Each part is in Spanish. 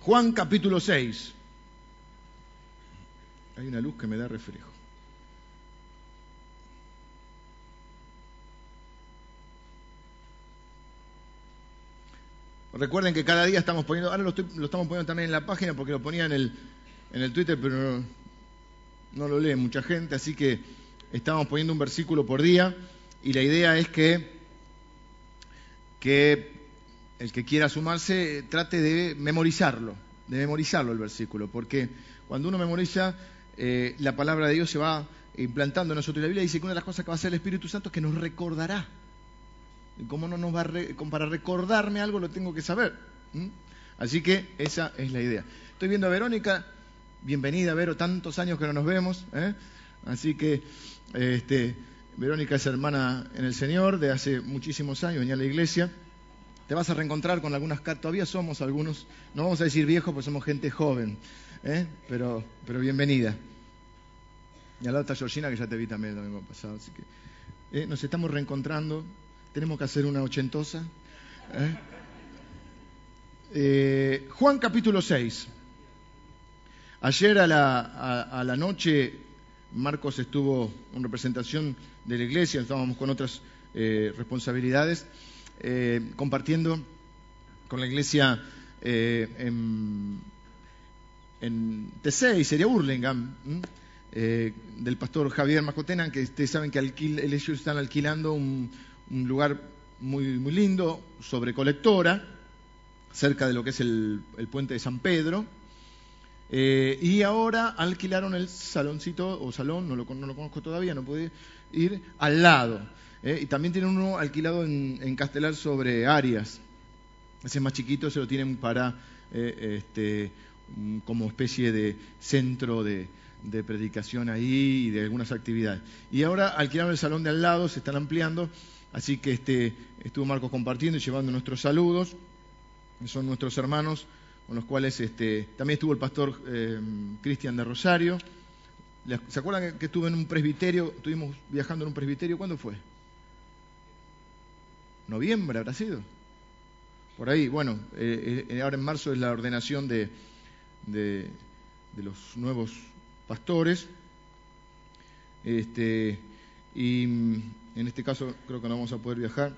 Juan capítulo 6. Hay una luz que me da reflejo. Recuerden que cada día estamos poniendo, ahora lo, estamos poniendo también en la página porque lo ponía en el, en el Twitter, pero no, lo lee mucha gente, así que estamos poniendo un versículo por día y la idea es que, que el que quiera sumarse trate de memorizarlo, de memorizarlo el versículo, porque cuando uno memoriza, eh, la palabra de Dios se va implantando en nosotros. La Biblia dice que una de las cosas que va a hacer el Espíritu Santo es que nos recordará ¿Cómo no nos va a para recordarme algo lo tengo que saber? Así que esa es la idea. Estoy viendo a Verónica, bienvenida Vero, tantos años que no nos vemos, ¿eh? así que este, Verónica es hermana en el Señor de hace muchísimos años, venía a la iglesia. Te vas a reencontrar con algunas, todavía somos algunos, no vamos a decir viejos, porque somos gente joven, ¿eh? pero, pero bienvenida. Y a la otra Georgina, que ya te vi también el domingo pasado, así que eh, nos estamos reencontrando tenemos que hacer una ochentosa. ¿eh? Juan capítulo 6. Ayer a la, noche Marcos estuvo en representación de la iglesia, estábamos con otras responsabilidades, compartiendo con la iglesia en, en T6, sería Burlingame, del pastor Javier Macotena, que ustedes saben que ellos están alquilando un, un lugar muy, muy lindo, sobre colectora, cerca de lo que es el, puente de San Pedro. Eh, y ahora alquilaron el saloncito o salón, no lo, no lo conozco todavía, no pude ir, al lado. Eh, y también tienen uno alquilado en, Castelar sobre Arias. Ese más chiquito se lo tienen para eh, este, como especie de centro de, predicación ahí y de algunas actividades. Y ahora alquilaron el salón de al lado, se están ampliando Así que este, estuvo Marcos compartiendo y llevando nuestros saludos. Son nuestros hermanos con los cuales este, también estuvo el pastor eh, Cristian de Rosario. ¿Se acuerdan que estuve en un presbiterio? Estuvimos viajando en un presbiterio. ¿Cuándo fue? ¿Noviembre habrá sido? Por ahí, bueno, eh, eh, ahora en marzo es la ordenación de, de, de los nuevos pastores. Este, y en este caso creo que no vamos a poder viajar.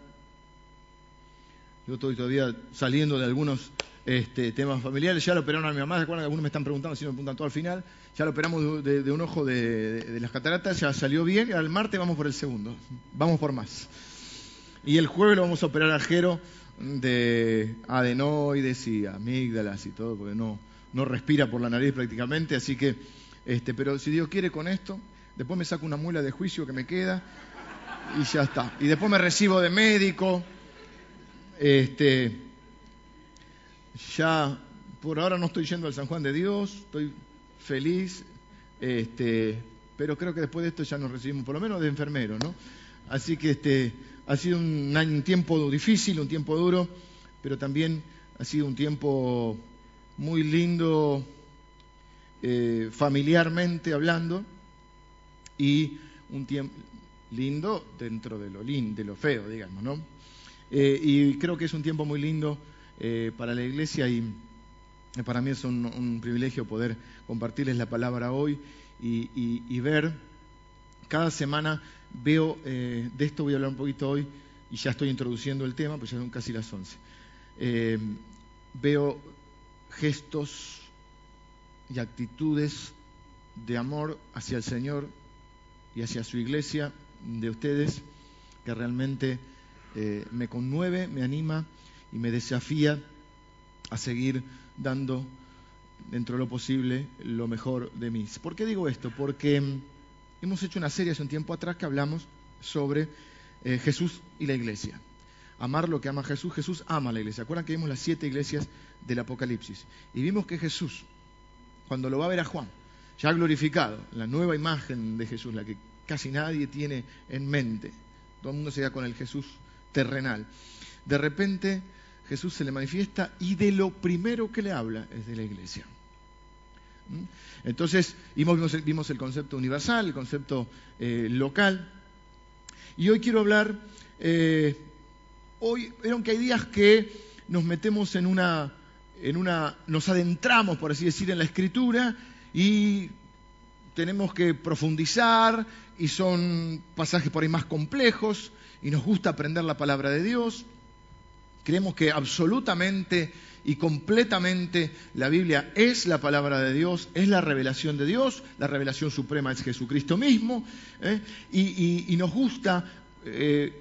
Yo estoy todavía saliendo de algunos este, temas familiares. Ya lo operaron a mi mamá. ¿Se acuerdan algunos me están preguntando si me preguntan todo al final? Ya lo operamos de, un ojo de, las cataratas. Ya salió bien. Al martes vamos por el segundo. Vamos por más. Y el jueves lo vamos a operar a Jero de adenoides y amígdalas y todo, porque no, no respira por la nariz prácticamente. Así que, este, pero si Dios quiere con esto, después me saco una muela de juicio que me queda y ya está. Y después me recibo de médico. Este, ya por ahora no estoy yendo al San Juan de Dios, estoy feliz, este, pero creo que después de esto ya nos recibimos por lo menos de enfermero, ¿no? Así que este, ha sido un, tiempo difícil, un tiempo duro, pero también ha sido un tiempo muy lindo eh, familiarmente hablando y un tiempo lindo dentro de lo, de lo feo, digamos, ¿no? Eh, y creo que es un tiempo muy lindo eh, para la iglesia y para mí es un, privilegio poder compartirles la palabra hoy y, ver, cada semana veo, eh, de esto voy a hablar un poquito hoy y ya estoy introduciendo el tema, pues ya son casi las 11. veo gestos y actitudes de amor hacia el Señor y hacia su iglesia de ustedes que realmente eh, me conmueve, me anima y me desafía a seguir dando dentro de lo posible lo mejor de mí. ¿Por qué digo esto? Porque mm, hemos hecho una serie hace un tiempo atrás que hablamos sobre eh, Jesús y la iglesia. Amar lo que ama Jesús. Jesús ama a la iglesia. ¿Acuerdan que vimos las siete iglesias del Apocalipsis? Y vimos que Jesús, cuando lo va a ver a Juan, ya glorificado, la nueva imagen de Jesús, la que casi nadie tiene en mente. Todo el mundo se queda con el Jesús terrenal. De repente Jesús se le manifiesta y de lo primero que le habla es de la iglesia. ¿Mm? Entonces vimos, el concepto universal, el concepto eh, local. Y hoy quiero hablar, eh, hoy, vieron que hay días que nos metemos en una en una, nos adentramos, por así decir, en la escritura y tenemos que profundizar y son pasajes por ahí más complejos y nos gusta aprender la palabra de Dios. Creemos que absolutamente y completamente la Biblia es la palabra de Dios, es la revelación de Dios, la revelación suprema es Jesucristo mismo, ¿eh? y, nos gusta eh,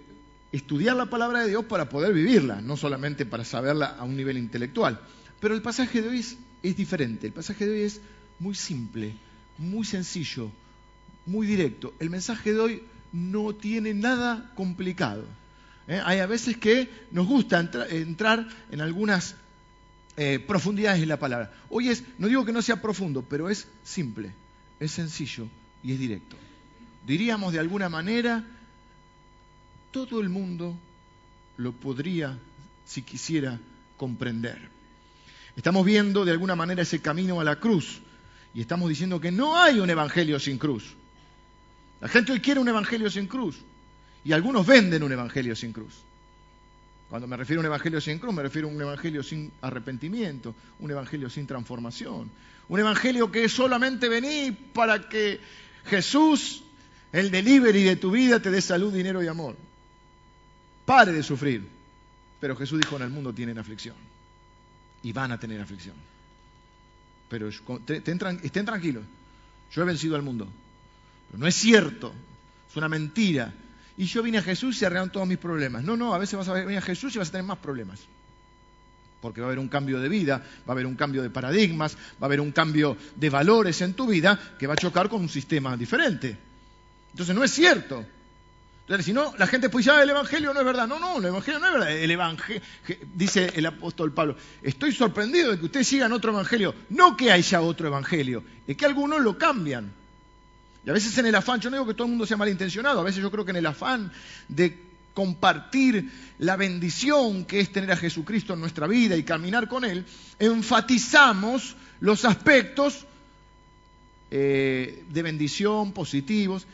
estudiar la palabra de Dios para poder vivirla, no solamente para saberla a un nivel intelectual. Pero el pasaje de hoy es, diferente, el pasaje de hoy es muy simple, muy sencillo, muy directo. El mensaje de hoy no tiene nada complicado. ¿eh? Hay a veces que nos gusta entrar en algunas eh, profundidades en la palabra. Hoy es, no digo que no sea profundo, pero es simple, es sencillo y es directo. Diríamos de alguna manera, todo el mundo lo podría, si quisiera, comprender. Estamos viendo de alguna manera ese camino a la cruz y estamos diciendo que no hay un evangelio sin cruz. La gente hoy quiere un evangelio sin cruz y algunos venden un evangelio sin cruz. Cuando me refiero a un evangelio sin cruz, me refiero a un evangelio sin arrepentimiento, un evangelio sin transformación, un evangelio que solamente venir para que Jesús, el delivery de tu vida, te dé salud, dinero y amor. Pare de sufrir. Pero Jesús dijo, en el mundo tienen aflicción y van a tener aflicción. Pero estén tranquilos, yo he vencido al mundo. Pero no es cierto, es una mentira. Y yo vine a Jesús y se arreglaron todos mis problemas. No, no, a veces vas a venir a Jesús y vas a tener más problemas. Porque va a haber un cambio de vida, va a haber un cambio de paradigmas, va a haber un cambio de valores en tu vida que va a chocar con un sistema diferente. Entonces no es cierto. Entonces, si no, la gente puede decir, ah, el Evangelio no es verdad. No, no, el Evangelio no es verdad. El Evangelio, dice el apóstol Pablo, estoy sorprendido de que ustedes sigan otro Evangelio. No que haya otro Evangelio, es que algunos lo cambian. Y a veces en el afán, yo no digo que todo el mundo sea malintencionado, a veces yo creo que en el afán de compartir la bendición que es tener a Jesucristo en nuestra vida y caminar con Él, enfatizamos los aspectos eh, de bendición positivos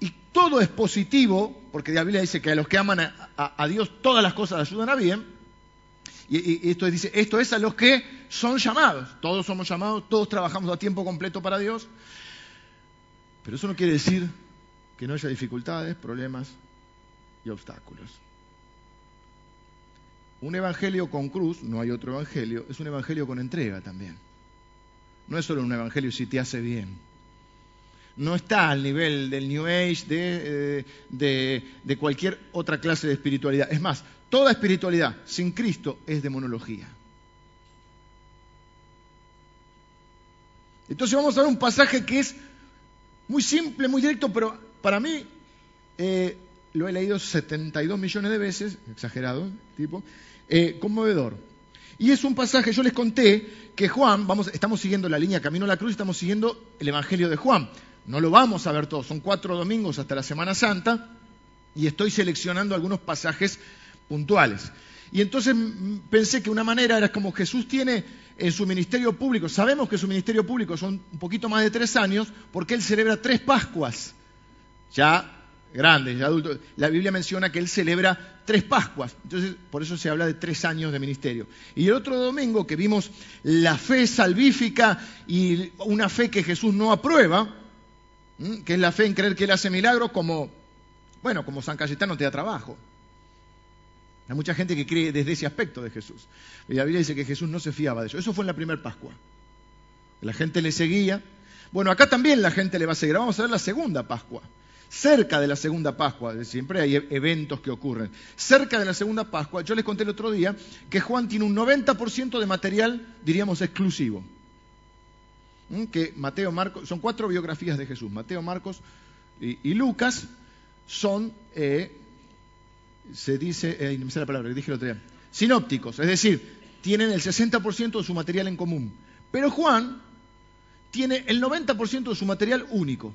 y todo es positivo, porque la Biblia dice que a los que aman a, Dios todas las cosas ayudan a bien. Y, esto dice, esto es a los que son llamados. Todos somos llamados, todos trabajamos a tiempo completo para Dios. Pero eso no quiere decir que no haya dificultades, problemas y obstáculos. Un evangelio con cruz, no hay otro evangelio, es un evangelio con entrega también. No es solo un evangelio si te hace bien no está al nivel del New Age, eh, de, cualquier otra clase de espiritualidad. Es más, toda espiritualidad sin Cristo es demonología. Entonces vamos a ver un pasaje que es muy simple, muy directo, pero para mí eh, lo he leído 72 millones de veces, exagerado, tipo, eh, conmovedor. Y es un pasaje, yo les conté que Juan, vamos, estamos siguiendo la línea Camino a la Cruz, estamos siguiendo el Evangelio de Juan. No lo vamos a ver todo, son cuatro domingos hasta la Semana Santa y estoy seleccionando algunos pasajes puntuales. Y entonces pensé que una manera era como Jesús tiene en su ministerio público, sabemos que su ministerio público son un poquito más de tres años, porque él celebra tres Pascuas, ya grandes, ya adultos. La Biblia menciona que él celebra tres Pascuas, entonces por eso se habla de tres años de ministerio. Y el otro domingo que vimos la fe salvífica y una fe que Jesús no aprueba, que es la fe en creer que Él hace milagros como, bueno, como San Cayetano te da trabajo. Hay mucha gente que cree desde ese aspecto de Jesús. Y la Biblia dice que Jesús no se fiaba de eso. Eso fue en la primera Pascua. La gente le seguía. Bueno, acá también la gente le va a seguir. Vamos a ver la segunda Pascua. Cerca de la segunda Pascua, siempre hay eventos que ocurren. Cerca de la segunda Pascua, yo les conté el otro día que Juan tiene un 90% de material, diríamos, exclusivo que Mateo, Marcos, son cuatro biografías de Jesús. Mateo, Marcos y, Lucas son, eh, se dice, eh, me la palabra, dije el otro día, sinópticos, es decir, tienen el 60% de su material en común. Pero Juan tiene el 90% de su material único.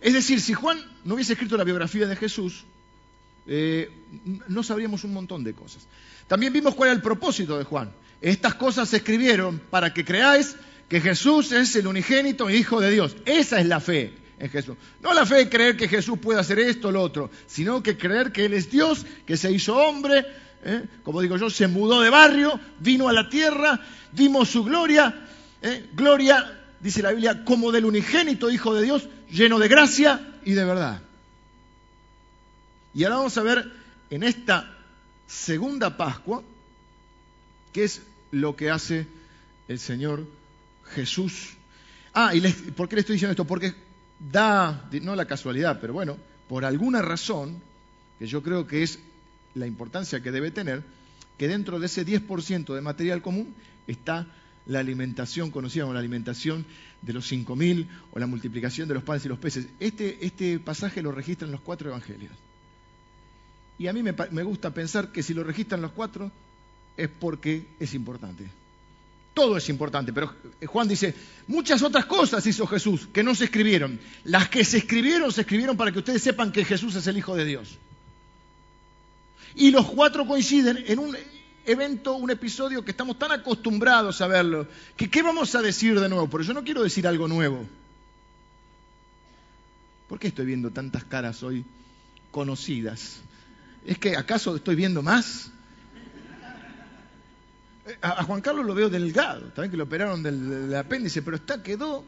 Es decir, si Juan no hubiese escrito la biografía de Jesús, eh, no sabríamos un montón de cosas. También vimos cuál era el propósito de Juan. Estas cosas se escribieron para que creáis que Jesús es el unigénito Hijo de Dios. Esa es la fe en Jesús. No la fe de creer que Jesús puede hacer esto o lo otro, sino que creer que Él es Dios, que se hizo hombre, ¿eh? como digo yo, se mudó de barrio, vino a la tierra, vimos su gloria, ¿eh? gloria, dice la Biblia, como del unigénito Hijo de Dios, lleno de gracia y de verdad. Y ahora vamos a ver en esta segunda Pascua qué es lo que hace el Señor Jesús. Ah, ¿y por qué le estoy diciendo esto? Porque da, no la casualidad, pero bueno, por alguna razón, que yo creo que es la importancia que debe tener, que dentro de ese 10% de material común está la alimentación conocida como la alimentación de los 5.000 o la multiplicación de los panes y los peces. Este, este pasaje lo registran los cuatro evangelios. Y a mí me, me gusta pensar que si lo registran los cuatro es porque es importante. Todo es importante, pero Juan dice, muchas otras cosas hizo Jesús que no se escribieron. Las que se escribieron se escribieron para que ustedes sepan que Jesús es el Hijo de Dios. Y los cuatro coinciden en un evento, un episodio que estamos tan acostumbrados a verlo, que ¿qué vamos a decir de nuevo? Por eso no quiero decir algo nuevo. ¿Por qué estoy viendo tantas caras hoy conocidas? ¿Es que acaso estoy viendo más? A, Juan Carlos lo veo delgado, también que lo operaron del, apéndice, pero está, quedó.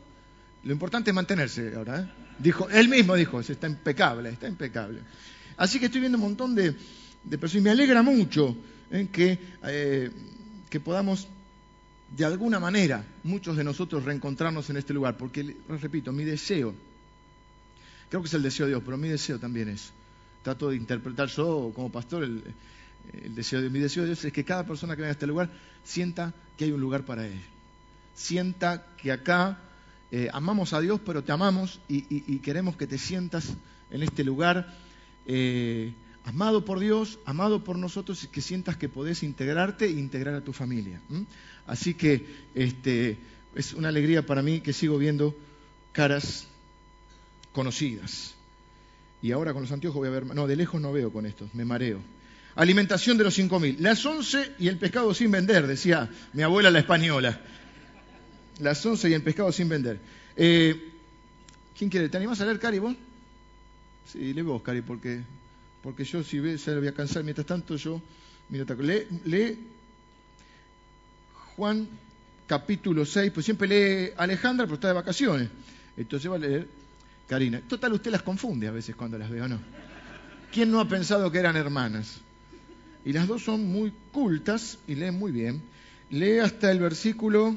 Lo importante es mantenerse ahora. ¿eh? Dijo, él mismo dijo, está impecable, está impecable. Así que estoy viendo un montón de, personas y me alegra mucho ¿eh? que, eh, que podamos, de alguna manera, muchos de nosotros reencontrarnos en este lugar, porque, repito, mi deseo, creo que es el deseo de Dios, pero mi deseo también es, trato de interpretar yo como pastor el, el deseo de mi deseo de Dios es que cada persona que venga a este lugar sienta que hay un lugar para él. Sienta que acá eh, amamos a Dios, pero te amamos y, queremos que te sientas en este lugar eh, amado por Dios, amado por nosotros y que sientas que podés integrarte e integrar a tu familia. Así que este, es una alegría para mí que sigo viendo caras conocidas. Y ahora con los anteojos voy a ver, no, de lejos no veo con estos, me mareo. Alimentación de los cinco mil. Las once y el pescado sin vender, decía mi abuela la española. Las once y el pescado sin vender. Eh, ¿Quién quiere? ¿Te animás a leer, Cari, vos? Sí, lee vos, Cari, porque, porque yo si lo voy a cansar. Mientras tanto, yo, mira, lee, lee Juan capítulo 6, pues siempre lee Alejandra, pero está de vacaciones. Entonces va a leer Karina. Total, usted las confunde a veces cuando las veo, ¿no? ¿Quién no ha pensado que eran hermanas? Y las dos son muy cultas y leen muy bien. Lee hasta el versículo...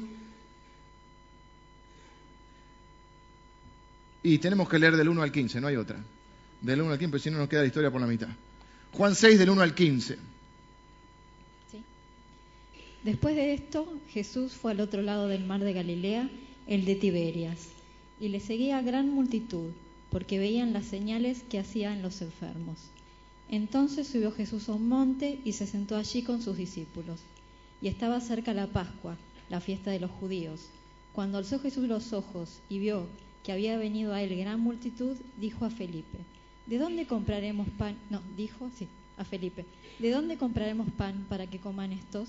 Y tenemos que leer del 1 al 15, no hay otra. Del 1 al 15, si no nos queda la historia por la mitad. Juan 6 del 1 al 15. Sí. Después de esto, Jesús fue al otro lado del mar de Galilea, el de Tiberias, y le seguía gran multitud, porque veían las señales que hacían los enfermos. Entonces subió Jesús a un monte y se sentó allí con sus discípulos. Y estaba cerca la Pascua, la fiesta de los judíos. Cuando alzó Jesús los ojos y vio que había venido a él gran multitud, dijo a Felipe, ¿de dónde compraremos pan? No, dijo, sí, a Felipe, ¿de dónde compraremos pan para que coman estos?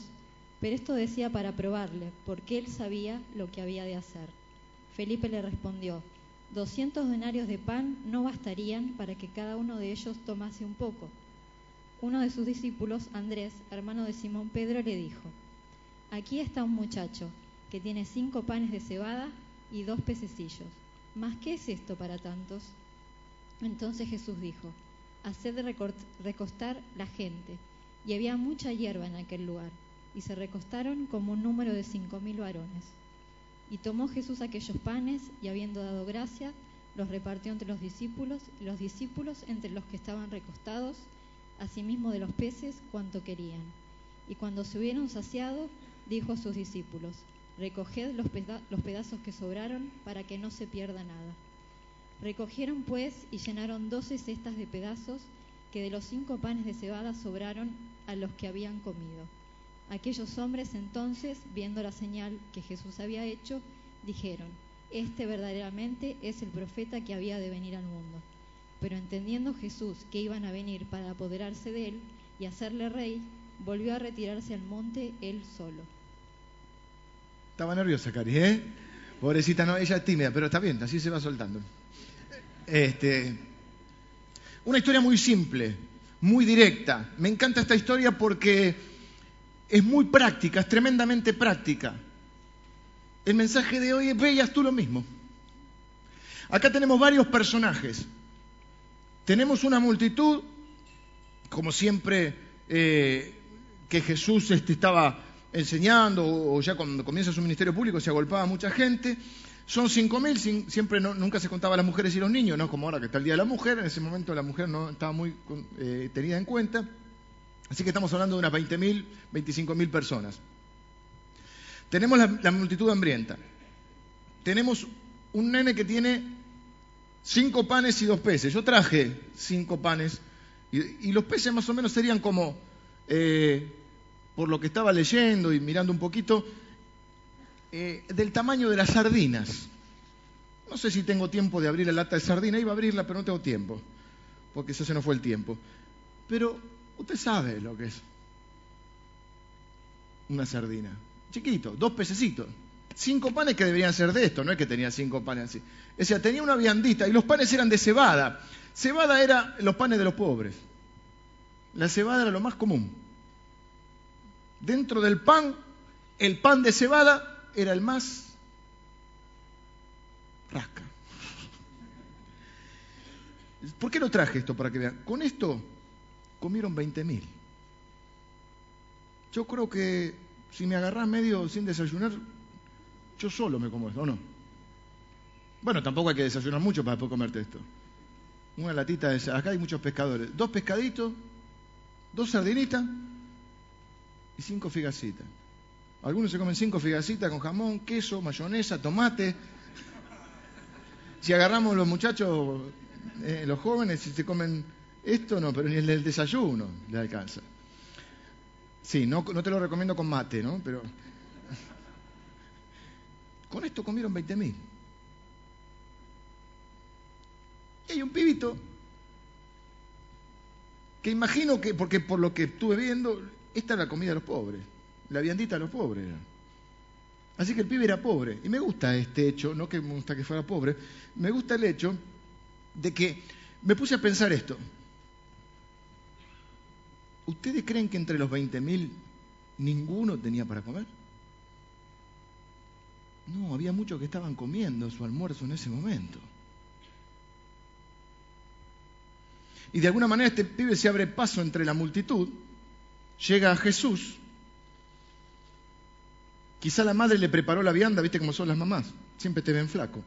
Pero esto decía para probarle, porque él sabía lo que había de hacer. Felipe le respondió, Doscientos denarios de pan no bastarían para que cada uno de ellos tomase un poco. Uno de sus discípulos, Andrés, hermano de Simón Pedro, le dijo, Aquí está un muchacho que tiene cinco panes de cebada y dos pececillos. ¿Mas qué es esto para tantos? Entonces Jesús dijo, Haced recostar la gente. Y había mucha hierba en aquel lugar, y se recostaron como un número de cinco mil varones. Y tomó Jesús aquellos panes y habiendo dado gracias, los repartió entre los discípulos y los discípulos entre los que estaban recostados, asimismo de los peces cuanto querían. Y cuando se hubieron saciado, dijo a sus discípulos, recoged los, los pedazos que sobraron para que no se pierda nada. Recogieron pues y llenaron doce cestas de pedazos que de los cinco panes de cebada sobraron a los que habían comido. Aquellos hombres entonces, viendo la señal que Jesús había hecho, dijeron, Este verdaderamente es el profeta que había de venir al mundo. Pero entendiendo Jesús que iban a venir para apoderarse de él y hacerle rey, volvió a retirarse al monte él solo. Estaba nerviosa, Cari, ¿eh? Pobrecita, no, ella es tímida, pero está bien, así se va soltando. Este, una historia muy simple, muy directa. Me encanta esta historia porque es muy práctica, es tremendamente práctica. El mensaje de hoy es, veías tú lo mismo. Acá tenemos varios personajes. Tenemos una multitud, como siempre, eh, que Jesús este, estaba enseñando, o ya cuando comienza su ministerio público se agolpaba mucha gente. Son 5.000, siempre nunca se contaba las mujeres y los niños, no como ahora que está el Día de la Mujer, en ese momento la mujer no estaba muy eh, tenida en cuenta. Así que estamos hablando de unas 20.000, 25.000 personas. Tenemos la, multitud hambrienta. Tenemos un nene que tiene cinco panes y dos peces. Yo traje cinco panes y, los peces más o menos serían como, eh, por lo que estaba leyendo y mirando un poquito, eh, del tamaño de las sardinas. No sé si tengo tiempo de abrir la lata de sardina, iba a abrirla, pero no tengo tiempo, porque eso se nos fue el tiempo. Pero usted sabe lo que es una sardina. Chiquito, dos pececitos. Cinco panes que deberían ser de esto, no es que tenía cinco panes así. O sea, tenía una viandita y los panes eran de cebada. Cebada era los panes de los pobres. La cebada era lo más común. Dentro del pan, el pan de cebada era el más rasca. ¿Por qué lo traje esto para que vean? Con esto comieron 20.000. Yo creo que si me agarrás medio sin desayunar, yo solo me como esto, ¿o no? Bueno, tampoco hay que desayunar mucho para poder comerte esto. Una latita de... Acá hay muchos pescadores. Dos pescaditos, dos sardinitas y cinco figacitas. Algunos se comen cinco figacitas con jamón, queso, mayonesa, tomate. Si agarramos los muchachos, eh, los jóvenes, si se comen esto, no, pero ni el desayuno le alcanza. Sí, no, no te lo recomiendo con mate, ¿no? Pero con esto comieron 20.000. Y hay un pibito que imagino que, porque por lo que estuve viendo, esta es la comida de los pobres la viandita a los pobres Así que el pibe era pobre. Y me gusta este hecho, no que me gusta que fuera pobre, me gusta el hecho de que me puse a pensar esto. ¿Ustedes creen que entre los 20.000 ninguno tenía para comer? No, había muchos que estaban comiendo su almuerzo en ese momento. Y de alguna manera este pibe se abre paso entre la multitud, llega a Jesús Quizá la madre le preparó la vianda, viste cómo son las mamás, siempre te ven flaco.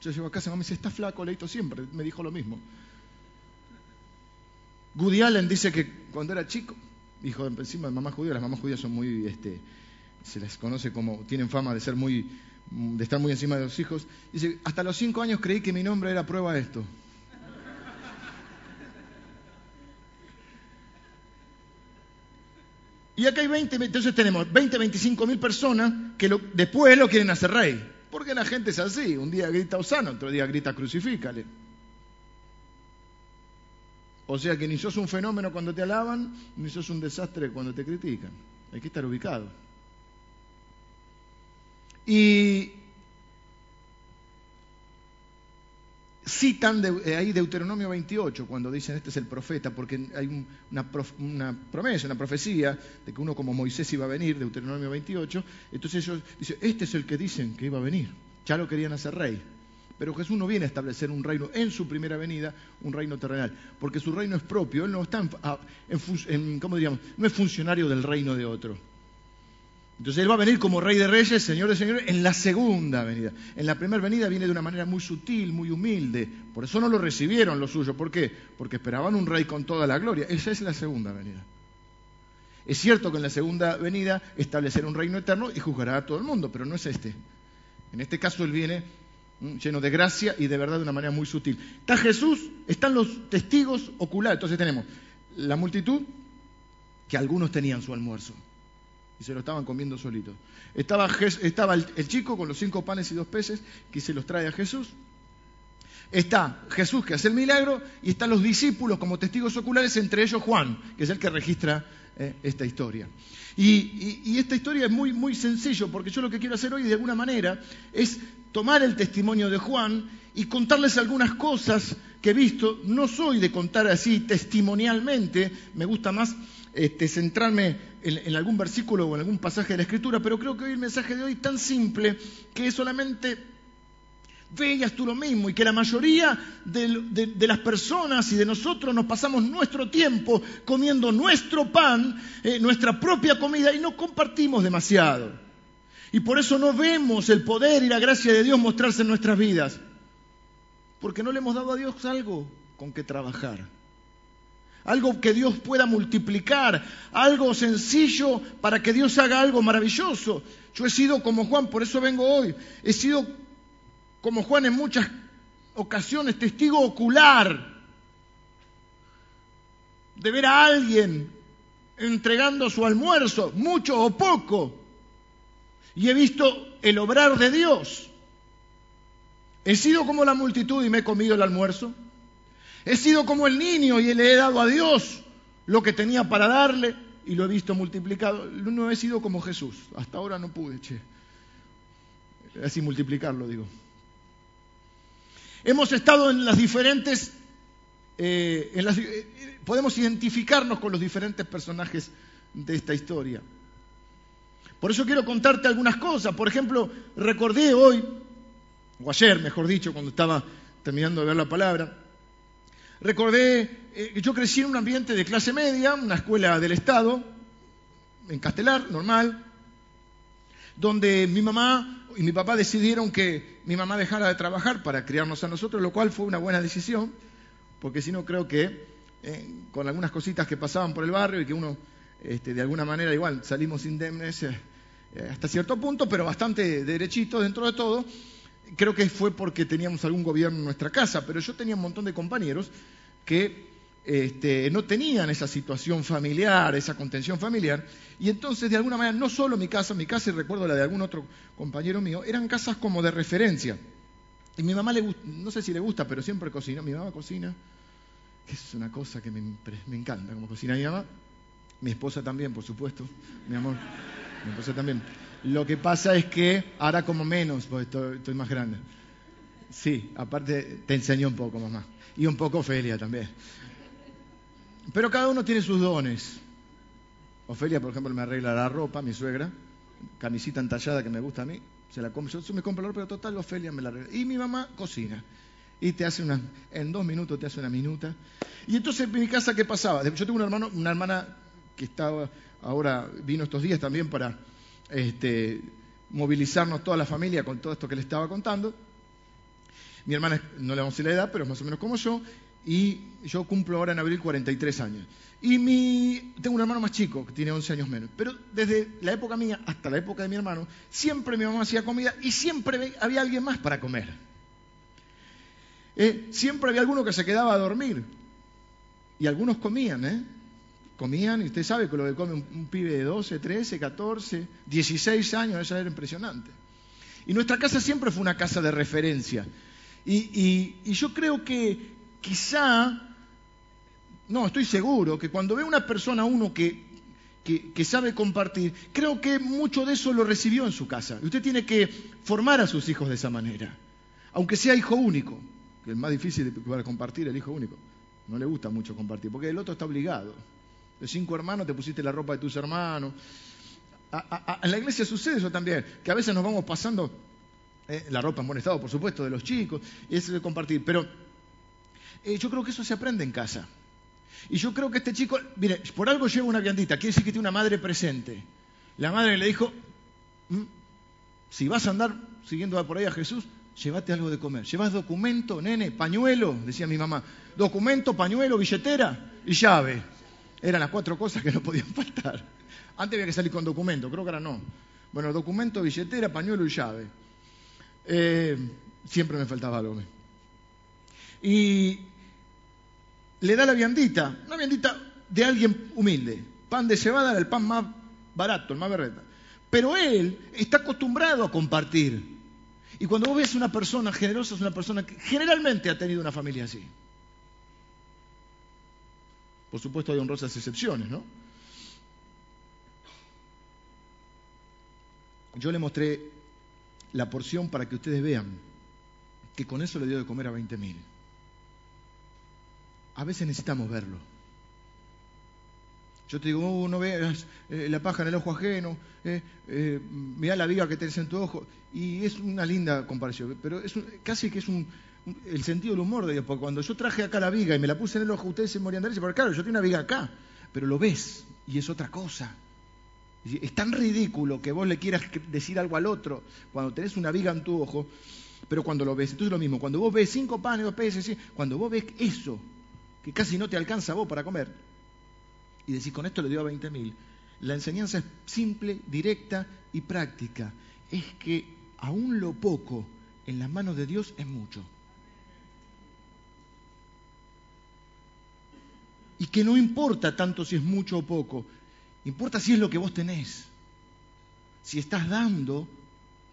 Yo llego a casa, mamá me dice, está flaco, Leito siempre, me dijo lo mismo. Goody Allen dice que cuando era chico, hijo encima de mamá judía, las mamás judías son muy, este, se les conoce como, tienen fama de ser muy, de estar muy encima de los hijos. Dice, hasta los cinco años creí que mi nombre era prueba de esto. Y acá hay 20, entonces tenemos 20, 25 mil personas que después lo quieren hacer rey. Porque la gente es así, un día grita Osana, otro día grita crucifícale. O sea que ni sos un fenómeno cuando te alaban, ni sos un desastre cuando te critican. Hay que estar ubicado. Y citan eh, ahí Deuteronomio 28 cuando dicen este es el profeta, porque hay una, promesa, una profecía de que uno como Moisés iba a venir, Deuteronomio 28, entonces ellos dicen, este es el que dicen que iba a venir, ya lo querían hacer rey. Pero Jesús no viene a establecer un reino en su primera venida, un reino terrenal, porque su reino es propio, él no está en, ¿cómo diríamos? No es funcionario del reino de otro. Entonces Él va a venir como Rey de Reyes, Señor de Señores, en la segunda venida. En la primera venida viene de una manera muy sutil, muy humilde. Por eso no lo recibieron los suyos. ¿Por qué? Porque esperaban un rey con toda la gloria. Esa es la segunda venida. Es cierto que en la segunda venida establecerá un reino eterno y juzgará a todo el mundo, pero no es este. En este caso Él viene lleno de gracia y de verdad de una manera muy sutil. Está Jesús, están los testigos oculares. Entonces tenemos la multitud, que algunos tenían su almuerzo y se lo estaban comiendo solitos. Estaba, el, chico con los cinco panes y dos peces que se los trae a Jesús. Está Jesús que hace el milagro y están los discípulos como testigos oculares, entre ellos Juan, que es el que registra eh, esta historia. Y, esta historia es muy, muy sencillo porque yo lo que quiero hacer hoy de alguna manera es tomar el testimonio de Juan y contarles algunas cosas que he visto. No soy de contar así testimonialmente, me gusta más este, centrarme en, algún versículo o en algún pasaje de la Escritura, pero creo que hoy el mensaje de hoy es tan simple que solamente veías tú lo mismo y que la mayoría de, las personas y de nosotros nos pasamos nuestro tiempo comiendo nuestro pan, eh, nuestra propia comida y no compartimos demasiado. Y por eso no vemos el poder y la gracia de Dios mostrarse en nuestras vidas, porque no le hemos dado a Dios algo con que trabajar algo que Dios pueda multiplicar, algo sencillo para que Dios haga algo maravilloso. Yo he sido como Juan, por eso vengo hoy. He sido como Juan en muchas ocasiones testigo ocular de ver a alguien entregando su almuerzo, mucho o poco, y he visto el obrar de Dios. He sido como la multitud y me he comido el almuerzo. He sido como el niño y le he dado a Dios lo que tenía para darle y lo he visto multiplicado. No he sido como Jesús. Hasta ahora no pude, che. Así multiplicarlo, digo. Hemos estado en las diferentes... Eh, eh, podemos identificarnos con los diferentes personajes de esta historia. Por eso quiero contarte algunas cosas. Por ejemplo, recordé hoy, o ayer, mejor dicho, cuando estaba terminando de ver la palabra, Recordé que eh, yo crecí en un ambiente de clase media, una escuela del Estado, en Castelar, normal, donde mi mamá y mi papá decidieron que mi mamá dejara de trabajar para criarnos a nosotros, lo cual fue una buena decisión, porque si no creo que eh, con algunas cositas que pasaban por el barrio y que uno este, de alguna manera igual salimos indemnes eh, hasta cierto punto, pero bastante derechito dentro de todo, creo que fue porque teníamos algún gobierno en nuestra casa, pero yo tenía un montón de compañeros que este, no tenían esa situación familiar, esa contención familiar, y entonces de alguna manera, no solo mi casa, mi casa y recuerdo la de algún otro compañero mío, eran casas como de referencia. Y mi mamá le no sé si le gusta, pero siempre cocina, mi mamá cocina, que es una cosa que me, me encanta como cocina mi mamá, mi esposa también, por supuesto, mi amor, también. Lo que pasa es que ahora como menos, porque estoy, más grande. Sí, aparte te enseño un poco, mamá. Y un poco Ofelia también. Pero cada uno tiene sus dones. Ofelia, por ejemplo, me arregla la ropa, mi suegra, camisita entallada que me gusta a mí, se la compro, yo me compro la ropa, pero total Ofelia me la arregla. Y mi mamá cocina. Y te hace una, en dos minutos te hace una minuta. Y entonces en mi casa, ¿qué pasaba? Yo tengo un hermano, una hermana que estaba, ahora vino estos días también para este, movilizarnos toda la familia con todo esto que le estaba contando. Mi hermana, no le vamos a decir la edad, pero es más o menos como yo, y yo cumplo ahora en abril 43 años. Y mi, tengo un hermano más chico, que tiene 11 años menos. Pero desde la época mía hasta la época de mi hermano, siempre mi mamá hacía comida y siempre había alguien más para comer. Eh, siempre había alguno que se quedaba a dormir. Y algunos comían, ¿eh? Comían, y usted sabe que lo que come un, pibe de 12, 13, 14, 16 años, eso era impresionante. Y nuestra casa siempre fue una casa de referencia. Y, yo creo que quizá, no, estoy seguro, que cuando ve una persona, uno que, que, sabe compartir, creo que mucho de eso lo recibió en su casa. Y usted tiene que formar a sus hijos de esa manera, aunque sea hijo único, que es más difícil de compartir el hijo único. No le gusta mucho compartir, porque el otro está obligado de cinco hermanos te pusiste la ropa de tus hermanos. en la iglesia sucede eso también, que a veces nos vamos pasando eh, la ropa en buen estado, por supuesto, de los chicos, y eso de compartir. Pero eh, yo creo que eso se aprende en casa. Y yo creo que este chico, mire, por algo lleva una viandita, quiere decir que tiene una madre presente. La madre le dijo, mm, si vas a andar siguiendo por ahí a Jesús, llévate algo de comer. Llevas documento, nene, pañuelo, decía mi mamá. Documento, pañuelo, billetera y llave. Eran las cuatro cosas que no podían faltar. Antes había que salir con documento, creo que ahora no. Bueno, documento, billetera, pañuelo y llave. Eh, siempre me faltaba algo. Y le da la viandita, una viandita de alguien humilde. Pan de cebada era el pan más barato, el más berreta. Pero él está acostumbrado a compartir. Y cuando vos ves una persona generosa, es una persona que generalmente ha tenido una familia así. Por supuesto hay honrosas excepciones, ¿no? Yo le mostré la porción para que ustedes vean que con eso le dio de comer a 20 mil. A veces necesitamos verlo. Yo te digo, oh, no veas eh, la paja en el ojo ajeno, eh, eh, mira la viga que tenés en tu ojo. Y es una linda comparación, pero es casi que es un, el sentido del humor de Dios. Porque cuando yo traje acá la viga y me la puse en el ojo, ustedes se morían de risa. Porque claro, yo tengo una viga acá, pero lo ves y es otra cosa. Es tan ridículo que vos le quieras decir algo al otro cuando tenés una viga en tu ojo, pero cuando lo ves, entonces es lo mismo. Cuando vos ves cinco panes, dos peces, cuando vos ves eso, que casi no te alcanza a vos para comer, y decís, con esto le dio a 20 mil, la enseñanza es simple, directa y práctica. Es que aún lo poco en las manos de Dios es mucho. Y que no importa tanto si es mucho o poco, importa si es lo que vos tenés. Si estás dando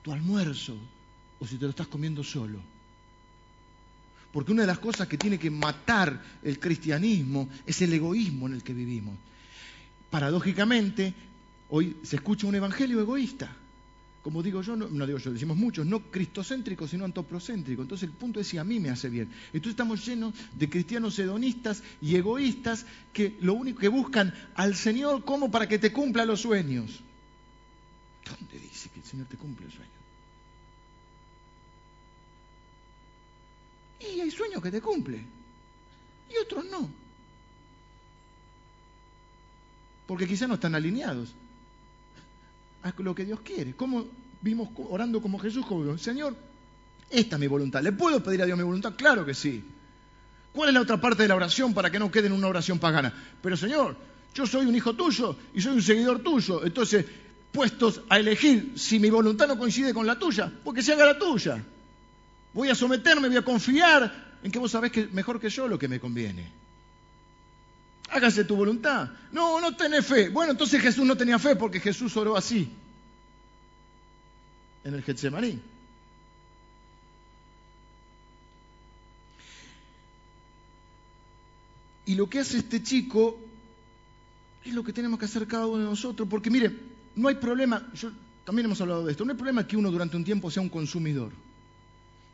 tu almuerzo o si te lo estás comiendo solo. Porque una de las cosas que tiene que matar el cristianismo es el egoísmo en el que vivimos. Paradójicamente, hoy se escucha un evangelio egoísta. Como digo yo, no, digo yo, decimos muchos, no cristocéntrico, sino antoprocéntrico. Entonces el punto es si a mí me hace bien. Entonces estamos llenos de cristianos hedonistas y egoístas que lo único que buscan al Señor como para que te cumpla los sueños. ¿Dónde dice que el Señor te cumple el sueño? Y hay sueños que te cumple y otros no. Porque quizás no están alineados a lo que Dios quiere. ¿Cómo vimos orando como Jesús? Como, Señor, esta es mi voluntad. ¿Le puedo pedir a Dios mi voluntad? Claro que sí. ¿Cuál es la otra parte de la oración para que no quede en una oración pagana? Pero Señor, yo soy un hijo tuyo y soy un seguidor tuyo. Entonces, puestos a elegir si mi voluntad no coincide con la tuya, porque se haga la tuya. Voy a someterme, voy a confiar en que vos sabés que mejor que yo lo que me conviene. Hágase tu voluntad. No, no tenés fe. Bueno, entonces Jesús no tenía fe porque Jesús oró así. En el Getsemaní. Y lo que hace este chico es lo que tenemos que hacer cada uno de nosotros. Porque mire, no hay problema, yo, también hemos hablado de esto, no hay problema que uno durante un tiempo sea un consumidor.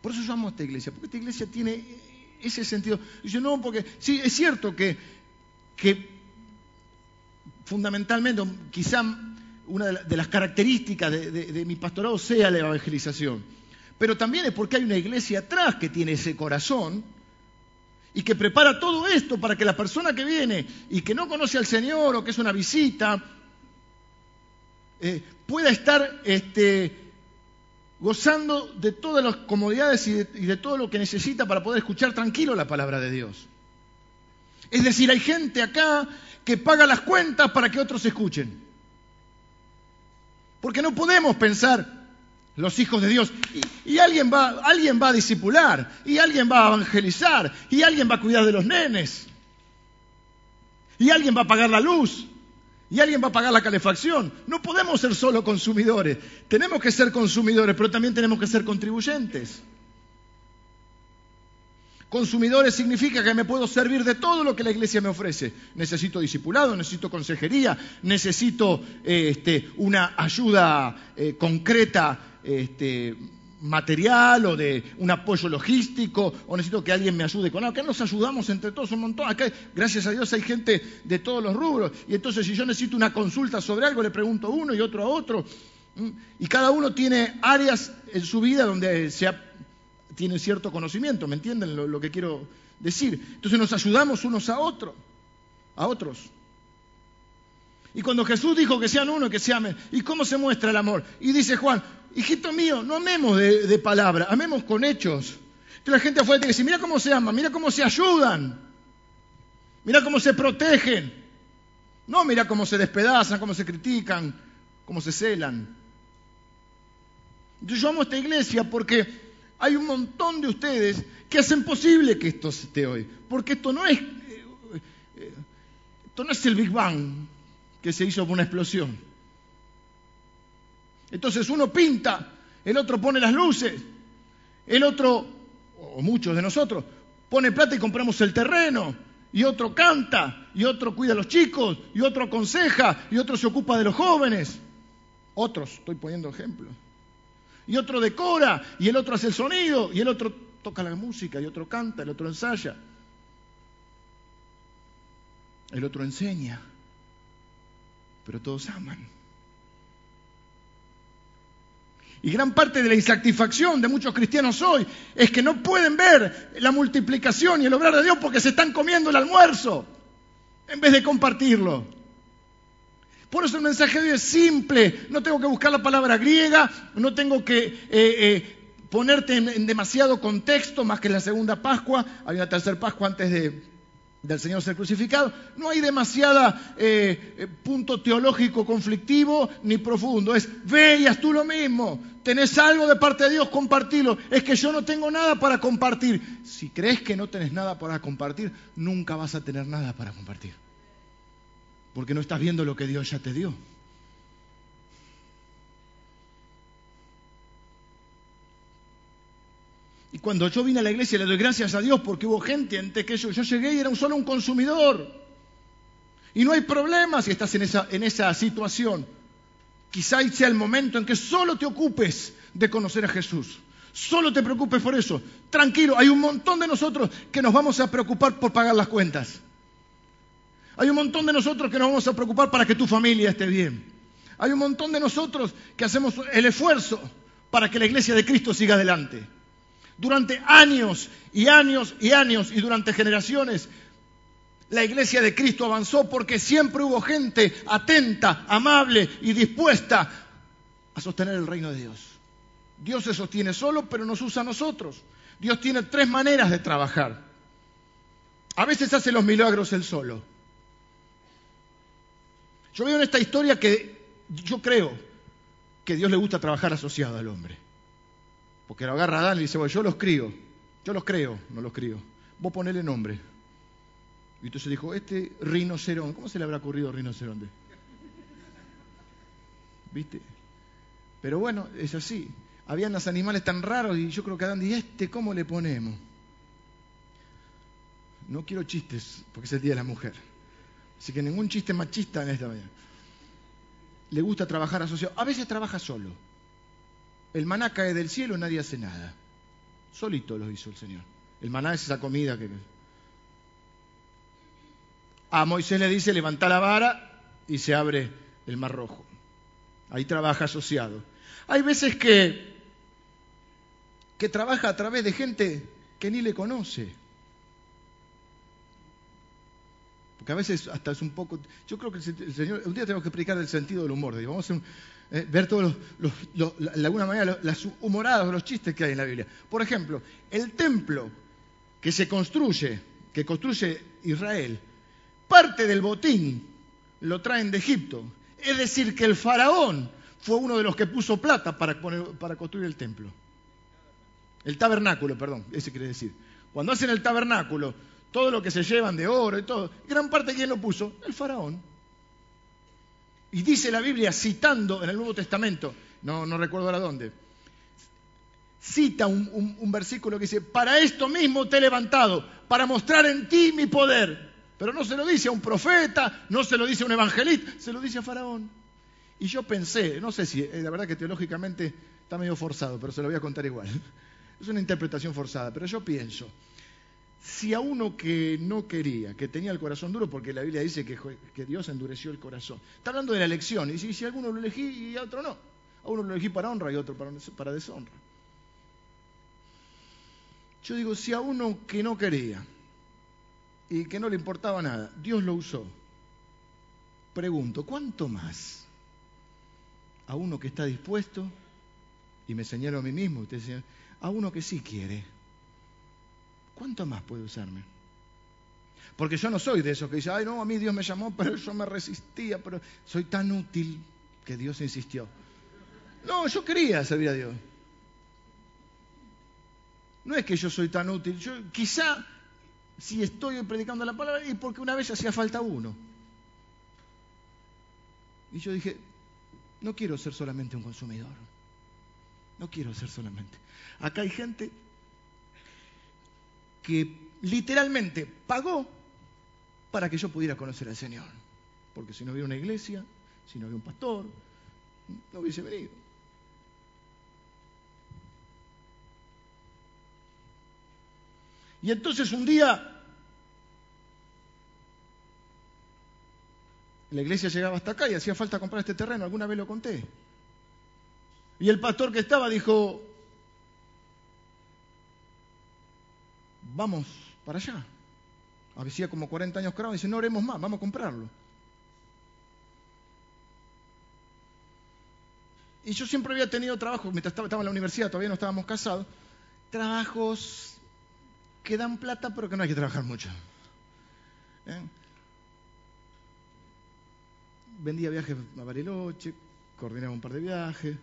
Por eso yo amo a esta iglesia, porque esta iglesia tiene ese sentido. Dice, no, porque sí, es cierto que, que fundamentalmente, quizá una de las características de, mi pastorado sea la evangelización, pero también es porque hay una iglesia atrás que tiene ese corazón y que prepara todo esto para que la persona que viene y que no conoce al Señor o que es una visita, eh, pueda estar este, gozando de todas las comodidades y de, todo lo que necesita para poder escuchar tranquilo la palabra de Dios. Es decir, hay gente acá que paga las cuentas para que otros escuchen. Porque no podemos pensar los hijos de Dios y, alguien, va, alguien va a discipular y alguien va a evangelizar y alguien va a cuidar de los nenes y alguien va a pagar la luz y alguien va a pagar la calefacción. No podemos ser solo consumidores. Tenemos que ser consumidores, pero también tenemos que ser contribuyentes. Consumidores significa que me puedo servir de todo lo que la iglesia me ofrece. Necesito discipulado, necesito consejería, necesito eh, este, una ayuda eh, concreta este, material o de un apoyo logístico o necesito que alguien me ayude con algo. Acá nos ayudamos entre todos un montón. Acá, gracias a Dios, hay gente de todos los rubros. Y entonces, si yo necesito una consulta sobre algo, le pregunto a uno y otro a otro. Y cada uno tiene áreas en su vida donde se tiene cierto conocimiento. ¿Me entienden lo, lo que quiero decir? Entonces nos ayudamos unos a otros. A otros. Y cuando Jesús dijo que sean uno, que se amen, ¿y cómo se muestra el amor? Y dice Juan, hijito mío, no amemos de, palabra, amemos con hechos. Entonces la gente afuera te dice, mira cómo se aman, mira cómo se ayudan, mira cómo se protegen. No, mira cómo se despedazan, cómo se critican, cómo se celan. Yo amo esta iglesia porque hay un montón de ustedes que hacen posible que esto esté hoy. Porque esto no es, eh, esto no es el Big Bang que se hizo por una explosión. Entonces uno pinta, el otro pone las luces, el otro, o muchos de nosotros, pone plata y compramos el terreno, y otro canta, y otro cuida a los chicos, y otro aconseja, y otro se ocupa de los jóvenes. Otros, estoy poniendo ejemplos. Y otro decora, y el otro hace el sonido, y el otro toca la música, y otro canta, el otro ensaya, el otro enseña, pero todos aman. Y gran parte de la insatisfacción de muchos cristianos hoy es que no pueden ver la multiplicación y el obrar de Dios porque se están comiendo el almuerzo en vez de compartirlo. Por eso el mensaje de hoy es simple. No tengo que buscar la palabra griega, no tengo que eh, eh, ponerte en, demasiado contexto, más que en la segunda Pascua. Hay una tercera Pascua antes de, del Señor ser crucificado, no hay demasiada eh, eh, punto teológico conflictivo ni profundo. Es, ve y haz tú lo mismo. Tenés algo de parte de Dios, compartilo. Es que yo no tengo nada para compartir. Si crees que no tenés nada para compartir, nunca vas a tener nada para compartir. Porque no estás viendo lo que Dios ya te dio. Y cuando yo vine a la iglesia le doy gracias a Dios porque hubo gente antes que yo. Yo llegué y era solo un consumidor. Y no hay problema si estás en esa, en esa situación. Quizá sea el momento en que solo te ocupes de conocer a Jesús. Solo te preocupes por eso. Tranquilo, hay un montón de nosotros que nos vamos a preocupar por pagar las cuentas. Hay un montón de nosotros que nos vamos a preocupar para que tu familia esté bien. Hay un montón de nosotros que hacemos el esfuerzo para que la iglesia de Cristo siga adelante. Durante años y años y años y durante generaciones, la iglesia de Cristo avanzó porque siempre hubo gente atenta, amable y dispuesta a sostener el reino de Dios. Dios se sostiene solo, pero nos usa a nosotros. Dios tiene tres maneras de trabajar. A veces hace los milagros él solo. Yo veo en esta historia que yo creo que Dios le gusta trabajar asociado al hombre. Porque lo agarra Adán y dice, bueno, yo los crío, yo los creo, no los crío. Vos ponele nombre. Y entonces dijo, este rinoceronte, ¿cómo se le habrá ocurrido rinoceronte? ¿Viste? Pero bueno, es así. Habían los animales tan raros y yo creo que Adán dice, ¿este cómo le ponemos? No quiero chistes, porque es el Día de la Mujer. Así que ningún chiste machista en esta mañana. Le gusta trabajar asociado. A veces trabaja solo. El maná cae del cielo, y nadie hace nada. Solito lo hizo el Señor. El maná es esa comida que... A Moisés le dice, levanta la vara y se abre el mar rojo. Ahí trabaja asociado. Hay veces que, que trabaja a través de gente que ni le conoce. Porque a veces hasta es un poco... Yo creo que el Señor... Un día tenemos que explicar el sentido del humor. Vamos a eh, ver todos los, alguna manera las humoradas los chistes que hay en la Biblia. Por ejemplo, el templo que se construye, que construye Israel, parte del botín lo traen de Egipto. Es decir, que el faraón fue uno de los que puso plata para, para construir el templo. El tabernáculo, perdón, ese quiere decir. Cuando hacen el tabernáculo, todo lo que se llevan de oro y todo, gran parte quién lo puso, el faraón. Y dice la Biblia, citando en el Nuevo Testamento, no, no recuerdo ahora dónde, cita un, un, versículo que dice, para esto mismo te he levantado, para mostrar en ti mi poder. Pero no se lo dice a un profeta, no se lo dice a un evangelista, se lo dice a Faraón. Y yo pensé, no sé si, eh, la verdad que teológicamente está medio forzado, pero se lo voy a contar igual. Es una interpretación forzada, pero yo pienso, si a uno que no quería, que tenía el corazón duro, porque la Biblia dice que, Dios endureció el corazón, está hablando de la elección, y si, a alguno lo elegí y a otro no, a uno lo elegí para honra y a otro para, para deshonra. Yo digo, si a uno que no quería y que no le importaba nada, Dios lo usó, pregunto, ¿cuánto más a uno que está dispuesto, y me señalo a mí mismo, usted a uno que sí quiere? ¿Cuánto más puede usarme? Porque yo no soy de esos que dicen, ay, no, a mí Dios me llamó, pero yo me resistía, pero soy tan útil que Dios insistió. No, yo quería servir a Dios. No es que yo soy tan útil, yo quizá si estoy predicando la palabra y porque una vez hacía falta uno. Y yo dije, no quiero ser solamente un consumidor. No quiero ser solamente. Acá hay gente que literalmente pagó para que yo pudiera conocer al Señor. Porque si no había una iglesia, si no había un pastor, no hubiese venido. Y entonces un día la iglesia llegaba hasta acá y hacía falta comprar este terreno, alguna vez lo conté. Y el pastor que estaba dijo, vamos para allá. Había como 40 años y dice, no oremos más, vamos a comprarlo. Y yo siempre había tenido trabajo, mientras estaba, en la universidad, todavía no estábamos casados, trabajos que dan plata, pero que no hay que trabajar mucho. ¿Eh? Vendía viajes a Bariloche, coordinaba un par de viajes,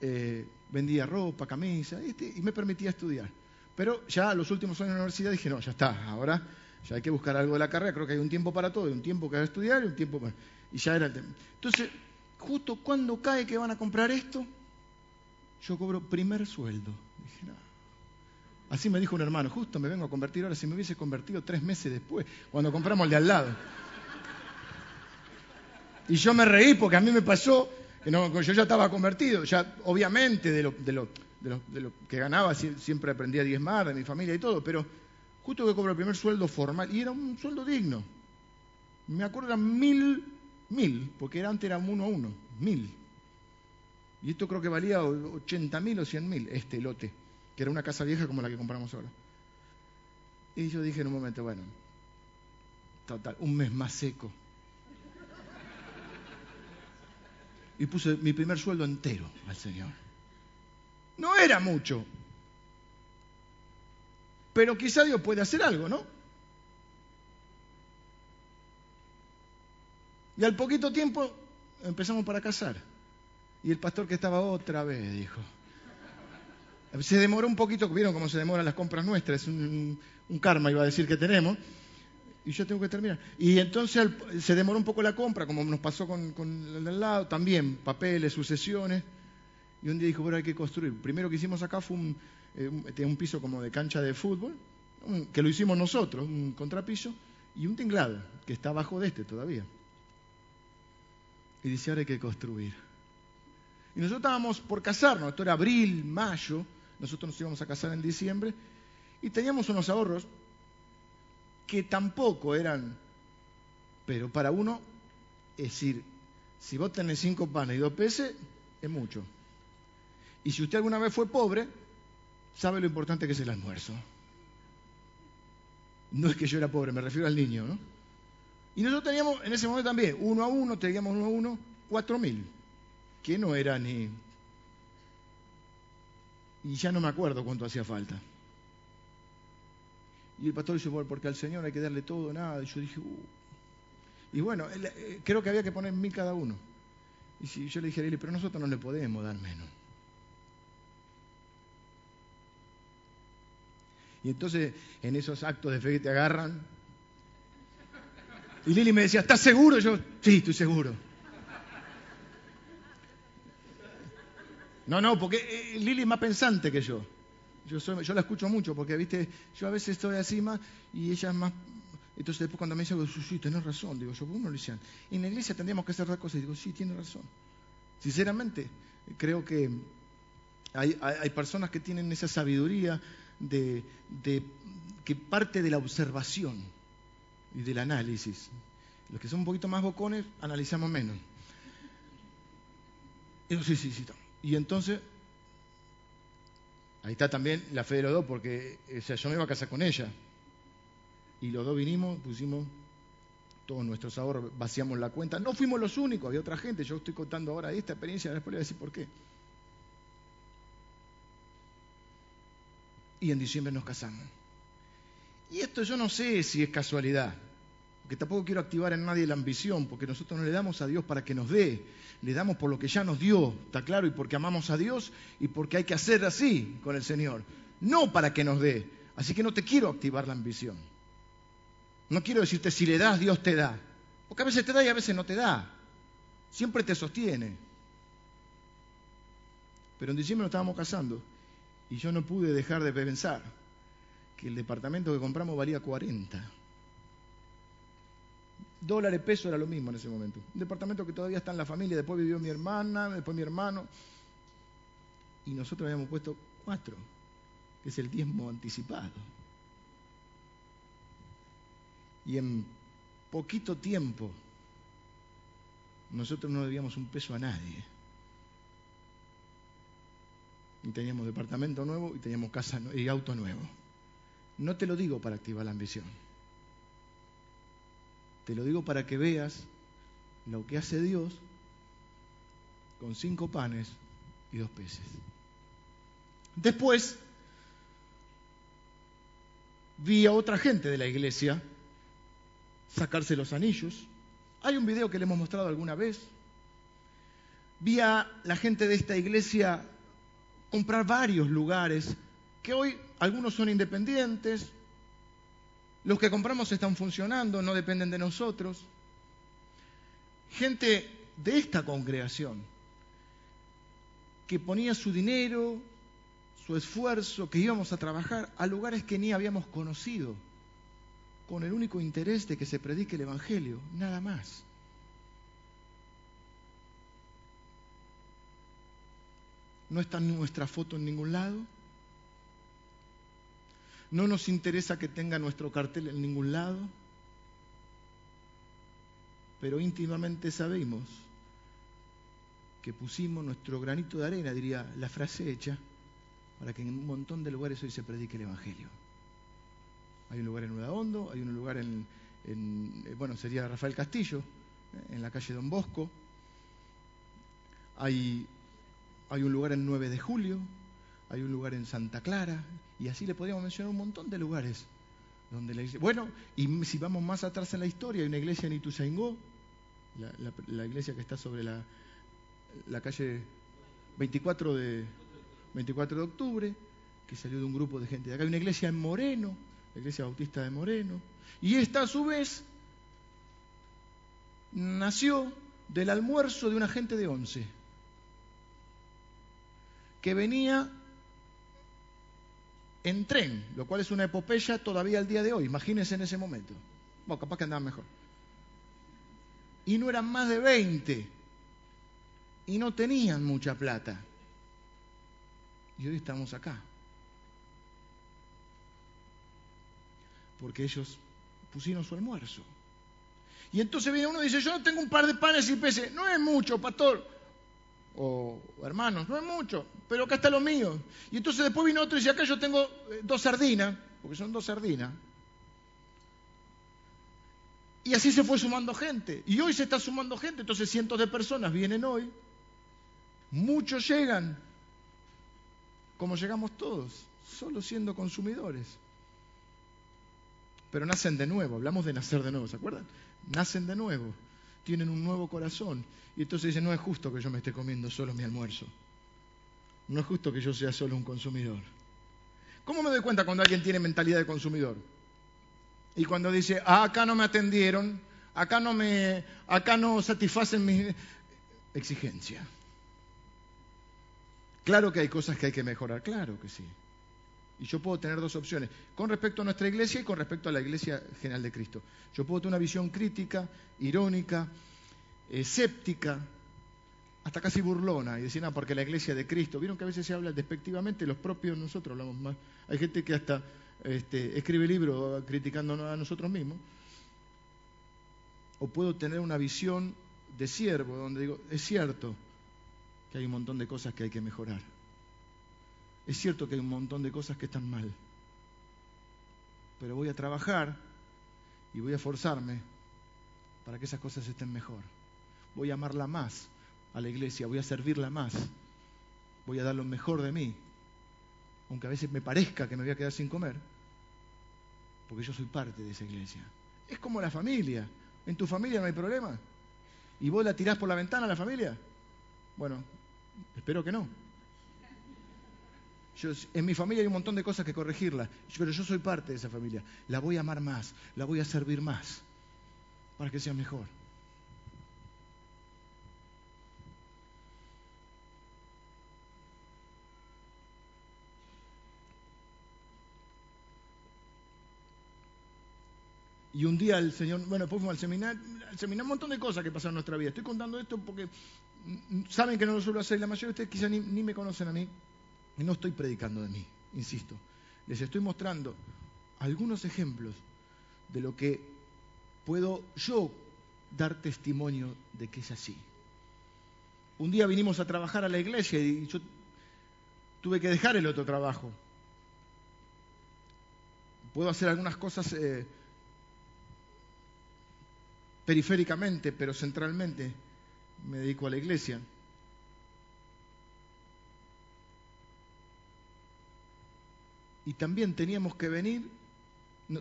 eh, vendía ropa, camisa, este, y me permitía estudiar. Pero ya los últimos años de la universidad dije, no, ya está, ahora ya hay que buscar algo de la carrera, creo que hay un tiempo para todo, un tiempo que hay que estudiar y un tiempo para... Y ya era el tema. Entonces, justo cuando cae que van a comprar esto, yo cobro primer sueldo. Dije, no. Así me dijo un hermano, justo me vengo a convertir ahora, si me hubiese convertido tres meses después, cuando compramos el de al lado. Y yo me reí porque a mí me pasó que yo ya estaba convertido, ya obviamente de lo, de lo, de lo, que ganaba siempre aprendí a diezmar de mi familia y todo, pero justo que cobro el primer sueldo formal, y era un sueldo digno. Me acuerdo eran mil Mil, porque antes era uno a uno, mil. Y esto creo que valía 80 mil o 100 mil, este lote, que era una casa vieja como la que compramos ahora. Y yo dije en un momento, bueno, total, un mes más seco. Y puse mi primer sueldo entero al Señor. No era mucho, pero quizá Dios puede hacer algo, ¿no? Y al poquito tiempo empezamos para casar. Y el pastor que estaba otra vez dijo. Se demoró un poquito, vieron cómo se demoran las compras nuestras, es un, karma iba a decir que tenemos, y yo tengo que terminar. Y entonces se demoró un poco la compra, como nos pasó con, el del lado, también papeles, sucesiones, y un día dijo, bueno, hay que construir. Primero que hicimos acá fue un, eh, un piso como de cancha de fútbol, que lo hicimos nosotros, un contrapiso, y un tinglado, que está abajo de este todavía. Y dice, ahora hay que construir. Y nosotros estábamos por casarnos, esto era abril, mayo, nosotros nos íbamos a casar en diciembre, y teníamos unos ahorros que tampoco eran, pero para uno, es decir, si vos tenés cinco panes y dos peces, es mucho. Y si usted alguna vez fue pobre, sabe lo importante que es el almuerzo. No es que yo era pobre, me refiero al niño, ¿no? Y nosotros teníamos en ese momento también, uno a uno, teníamos uno a uno, cuatro mil, que no era ni... Y ya no me acuerdo cuánto hacía falta. Y el pastor dice, porque al Señor hay que darle todo, nada. Y yo dije, uh". Y bueno, eh, creo que había que poner mil cada uno. Y si yo le dije pero nosotros no le podemos dar menos. Y entonces, en esos actos de fe que te agarran, y Lili me decía, ¿estás seguro? Yo, sí, estoy seguro. No, no, porque eh, Lili es más pensante que yo. Yo, soy, yo la escucho mucho porque, viste, yo a veces estoy así y ella es más... Entonces después cuando me dice, sí, sí, tenés razón, digo yo, uno le decían, en la iglesia tendríamos que hacer otra cosa. Y digo, sí, tiene razón. Sinceramente, creo que hay, hay, personas que tienen esa sabiduría de, de, que parte de la observación y del análisis. Los que son un poquito más bocones, analizamos menos. Y sí, sí, sí. Y entonces, ahí está también la fe de los dos, porque yo me iba a casar con ella. Y los dos vinimos, pusimos todos nuestros ahorros, vaciamos la cuenta. No fuimos los únicos, había otra gente. Yo estoy contando ahora esta experiencia, después le voy a decir por qué. Y en diciembre nos casamos. Y esto yo no sé si es casualidad, porque tampoco quiero activar en nadie la ambición, porque nosotros no le damos a Dios para que nos dé, le damos por lo que ya nos dio, está claro, y porque amamos a Dios y porque hay que hacer así con el Señor, no para que nos dé. Así que no te quiero activar la ambición. No quiero decirte si le das, Dios te da, porque a veces te da y a veces no te da. Siempre te sostiene. Pero en diciembre nos estábamos casando y yo no pude dejar de pensar que el departamento que compramos valía 40. Dólares, peso era lo mismo en ese momento. Un departamento que todavía está en la familia, después vivió mi hermana, después mi hermano. Y nosotros habíamos puesto cuatro, que es el diezmo anticipado. Y en poquito tiempo nosotros no debíamos un peso a nadie. Y teníamos departamento nuevo y teníamos casa y auto nuevo. No te lo digo para activar la ambición. Te lo digo para que veas lo que hace Dios con cinco panes y dos peces. Después vi a otra gente de la iglesia sacarse los anillos. Hay un video que le hemos mostrado alguna vez. Vi a la gente de esta iglesia comprar varios lugares que hoy algunos son independientes, los que compramos están funcionando, no dependen de nosotros. Gente de esta congregación que ponía su dinero, su esfuerzo, que íbamos a trabajar a lugares que ni habíamos conocido, con el único interés de que se predique el Evangelio, nada más. No está nuestra foto en ningún lado. No nos interesa que tenga nuestro cartel en ningún lado. Pero íntimamente sabemos que pusimos nuestro granito de arena, diría la frase hecha, para que en un montón de lugares hoy se predique el Evangelio. Hay un lugar en Nueva Hondo, hay un lugar en, eh, bueno, sería Rafael Castillo, eh, en la calle Don Bosco. Hay, hay un lugar en 9 de julio, hay un lugar en Santa Clara, y así le podríamos mencionar un montón de lugares donde la iglesia... Bueno, y si vamos más atrás en la historia, hay una iglesia en Ituzaingó, la, iglesia que está sobre la, calle 24 de, 24 de octubre, que salió de un grupo de gente de acá. Hay una iglesia en Moreno, la iglesia bautista de Moreno. Y esta a su vez nació del almuerzo de una gente de once, que venía en tren, lo cual es una epopeya todavía al día de hoy. Imagínense en ese momento. Bueno, capaz que andaban mejor. Y no eran más de 20. Y no tenían mucha plata. Y hoy estamos acá. Porque ellos pusieron su almuerzo. Y entonces viene uno y dice, yo no tengo un par de panes y peces. No es mucho, pastor. O hermanos, no es mucho, pero acá está lo mío. Y entonces después vino otro y dice, acá yo tengo eh, dos sardinas, porque son dos sardinas. Y así se fue sumando gente. Y hoy se está sumando gente. Entonces cientos de personas vienen hoy. Muchos llegan como llegamos todos, solo siendo consumidores. Pero nacen de nuevo, hablamos de nacer de nuevo, ¿se acuerdan? Nacen de nuevo, tienen un nuevo corazón. Y entonces dicen, no es justo que yo me esté comiendo solo mi almuerzo. No es justo que yo sea solo un consumidor. ¿Cómo me doy cuenta cuando alguien tiene mentalidad de consumidor? Y cuando dice, ah, acá no me atendieron, acá no me, acá no satisfacen mis exigencias. Claro que hay cosas que hay que mejorar, claro que sí. Y yo puedo tener dos opciones, con respecto a nuestra iglesia y con respecto a la iglesia general de Cristo. Yo puedo tener una visión crítica, irónica, escéptica, hasta casi burlona, y decir, no, porque la iglesia de Cristo, vieron que a veces se habla despectivamente, los propios nosotros hablamos más. Hay gente que hasta este, escribe libros criticándonos a nosotros mismos. O puedo tener una visión de siervo, donde digo, es cierto, que hay un montón de cosas que hay que mejorar. Es cierto que hay un montón de cosas que están mal, pero voy a trabajar y voy a esforzarme para que esas cosas estén mejor. Voy a amarla más a la iglesia, voy a servirla más, voy a dar lo mejor de mí, aunque a veces me parezca que me voy a quedar sin comer, porque yo soy parte de esa iglesia. Es como la familia. En tu familia no hay problema. ¿Y vos la tirás por la ventana a la familia? Bueno, espero que no. En mi familia hay un montón de cosas que corregirla, pero yo soy parte de esa familia. La voy a amar más, la voy a servir más, para que sea mejor. Y un día el Señor, bueno, después fuimos al seminario, al seminario, un montón de cosas que pasaron en nuestra vida. Estoy contando esto porque saben que no lo suelo hacer, la mayoría de ustedes quizás ni, me conocen a mí, y no estoy predicando de mí, insisto. Les estoy mostrando algunos ejemplos de lo que puedo yo dar testimonio de que es así. Un día vinimos a trabajar a la iglesia y yo tuve que dejar el otro trabajo. Puedo hacer algunas cosas eh, periféricamente, pero centralmente me dedico a la iglesia. Y también teníamos que venir,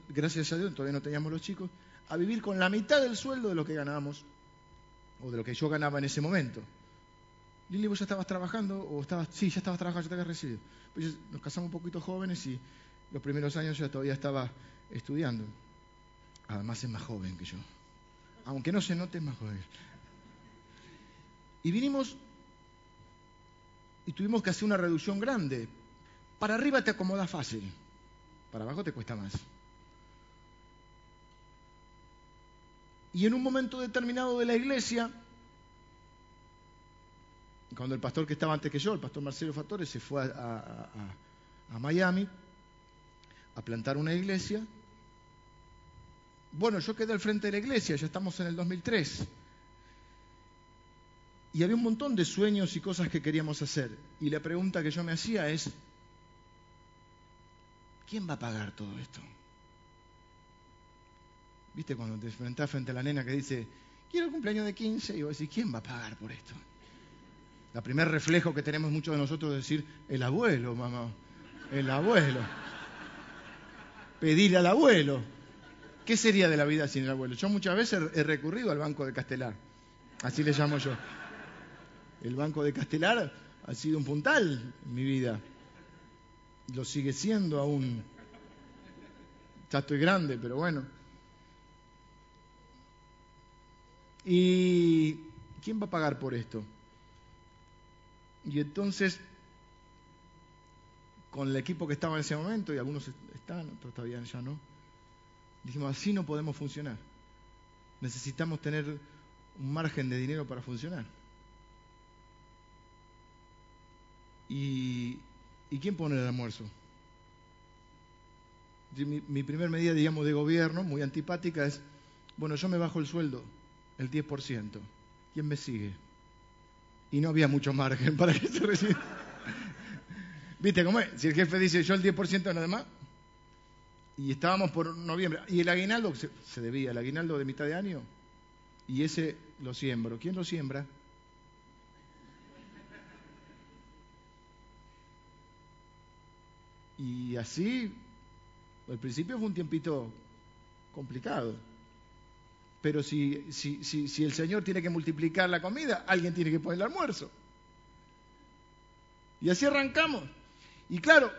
gracias a Dios, todavía no teníamos los chicos, a vivir con la mitad del sueldo de lo que ganábamos, o de lo que yo ganaba en ese momento. Lili, ¿vos ya estabas trabajando? O estabas, sí, ya estabas trabajando, ya te habías recibido. Pues nos casamos un poquito jóvenes y los primeros años yo todavía estaba estudiando. Además es más joven que yo. Aunque no se note, es más joven. Y vinimos y tuvimos que hacer una reducción grande. Para arriba te acomoda fácil, para abajo te cuesta más. Y en un momento determinado de la iglesia, cuando el pastor que estaba antes que yo, el pastor Marcelo Fatore, se fue a, a Miami a plantar una iglesia, bueno, yo quedé al frente de la iglesia, ya estamos en el 2003. Y había un montón de sueños y cosas que queríamos hacer. Y la pregunta que yo me hacía es, ¿quién va a pagar todo esto? ¿Viste cuando te enfrentás frente a la nena que dice, quiero el cumpleaños de 15? Y vos decís, ¿quién va a pagar por esto? El primer reflejo que tenemos muchos de nosotros es decir, el abuelo, mamá, el abuelo. Pedirle al abuelo. ¿Qué sería de la vida sin el abuelo? Yo muchas veces he recurrido al Banco de Castelar, así le llamo yo. El Banco de Castelar ha sido un puntal en mi vida. Lo sigue siendo aún. Ya estoy grande, pero bueno. ¿Y quién va a pagar por esto? Y entonces, con el equipo que estaba en ese momento, y algunos están, otros todavía ya no, dijimos, así no podemos funcionar. Necesitamos tener un margen de dinero para funcionar. ¿Y, quién pone el almuerzo? Mi, mi primer medida, digamos, de gobierno, muy antipática, es, bueno, yo me bajo el sueldo, el 10%. ¿Quién me sigue? Y no había mucho margen para que se reciba. ¿Viste cómo es? Si el jefe dice yo el 10% nada más, y estábamos por noviembre, y el aguinaldo se, se debía, el aguinaldo de mitad de año, y ese lo siembro. ¿Quién lo siembra? Y así, al principio fue un tiempito complicado. Pero si, si, el Señor tiene que multiplicar la comida, alguien tiene que poner el almuerzo. Y así arrancamos. Y claro,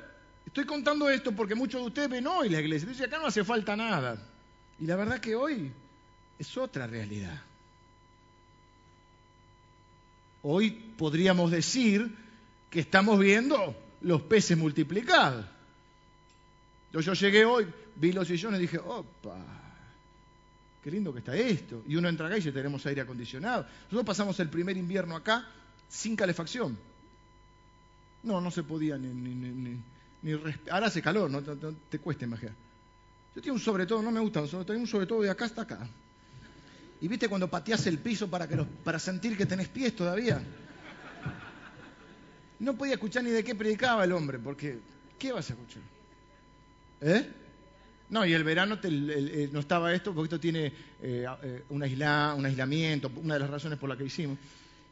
estoy contando esto porque muchos de ustedes ven hoy la iglesia. Dicen, acá no hace falta nada. Y la verdad que hoy es otra realidad. Hoy podríamos decir que estamos viendo los peces multiplicados. Yo, yo llegué hoy, vi los sillones y dije, opa, qué lindo que está esto. Y uno entra acá y ya tenemos aire acondicionado. Nosotros pasamos el primer invierno acá sin calefacción. No, no se podía ni, ni, ni, Ahora hace calor, no, te cuesta imaginar. Yo tengo un sobre todo, no me gusta, tengo un sobre todo de acá hasta acá. Y viste cuando pateas el piso para, que para sentir que tenés pies todavía. No podía escuchar ni de qué predicaba el hombre, porque ¿qué vas a escuchar? ¿Eh? No, y el verano no estaba esto, porque esto tiene eh, eh, un, aislamiento, una de las razones por las que hicimos.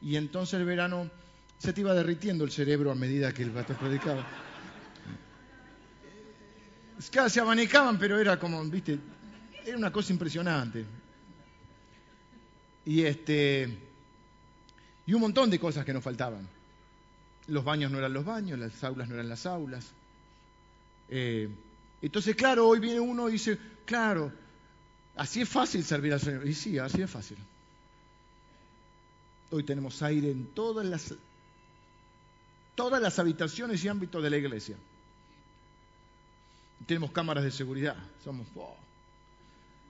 Y entonces el verano se te iba derritiendo el cerebro a medida que el pastor predicaba. Casi se abanicaban, pero era como, viste, era una cosa impresionante. Y este y un montón de cosas que nos faltaban. Los baños no eran los baños, las aulas no eran las aulas. Eh, entonces, claro, hoy viene uno y dice, claro, así es fácil servir al Señor. Y sí, así es fácil. Hoy tenemos aire en todas las, todas las habitaciones y ámbitos de la iglesia. Tenemos cámaras de seguridad. Somos.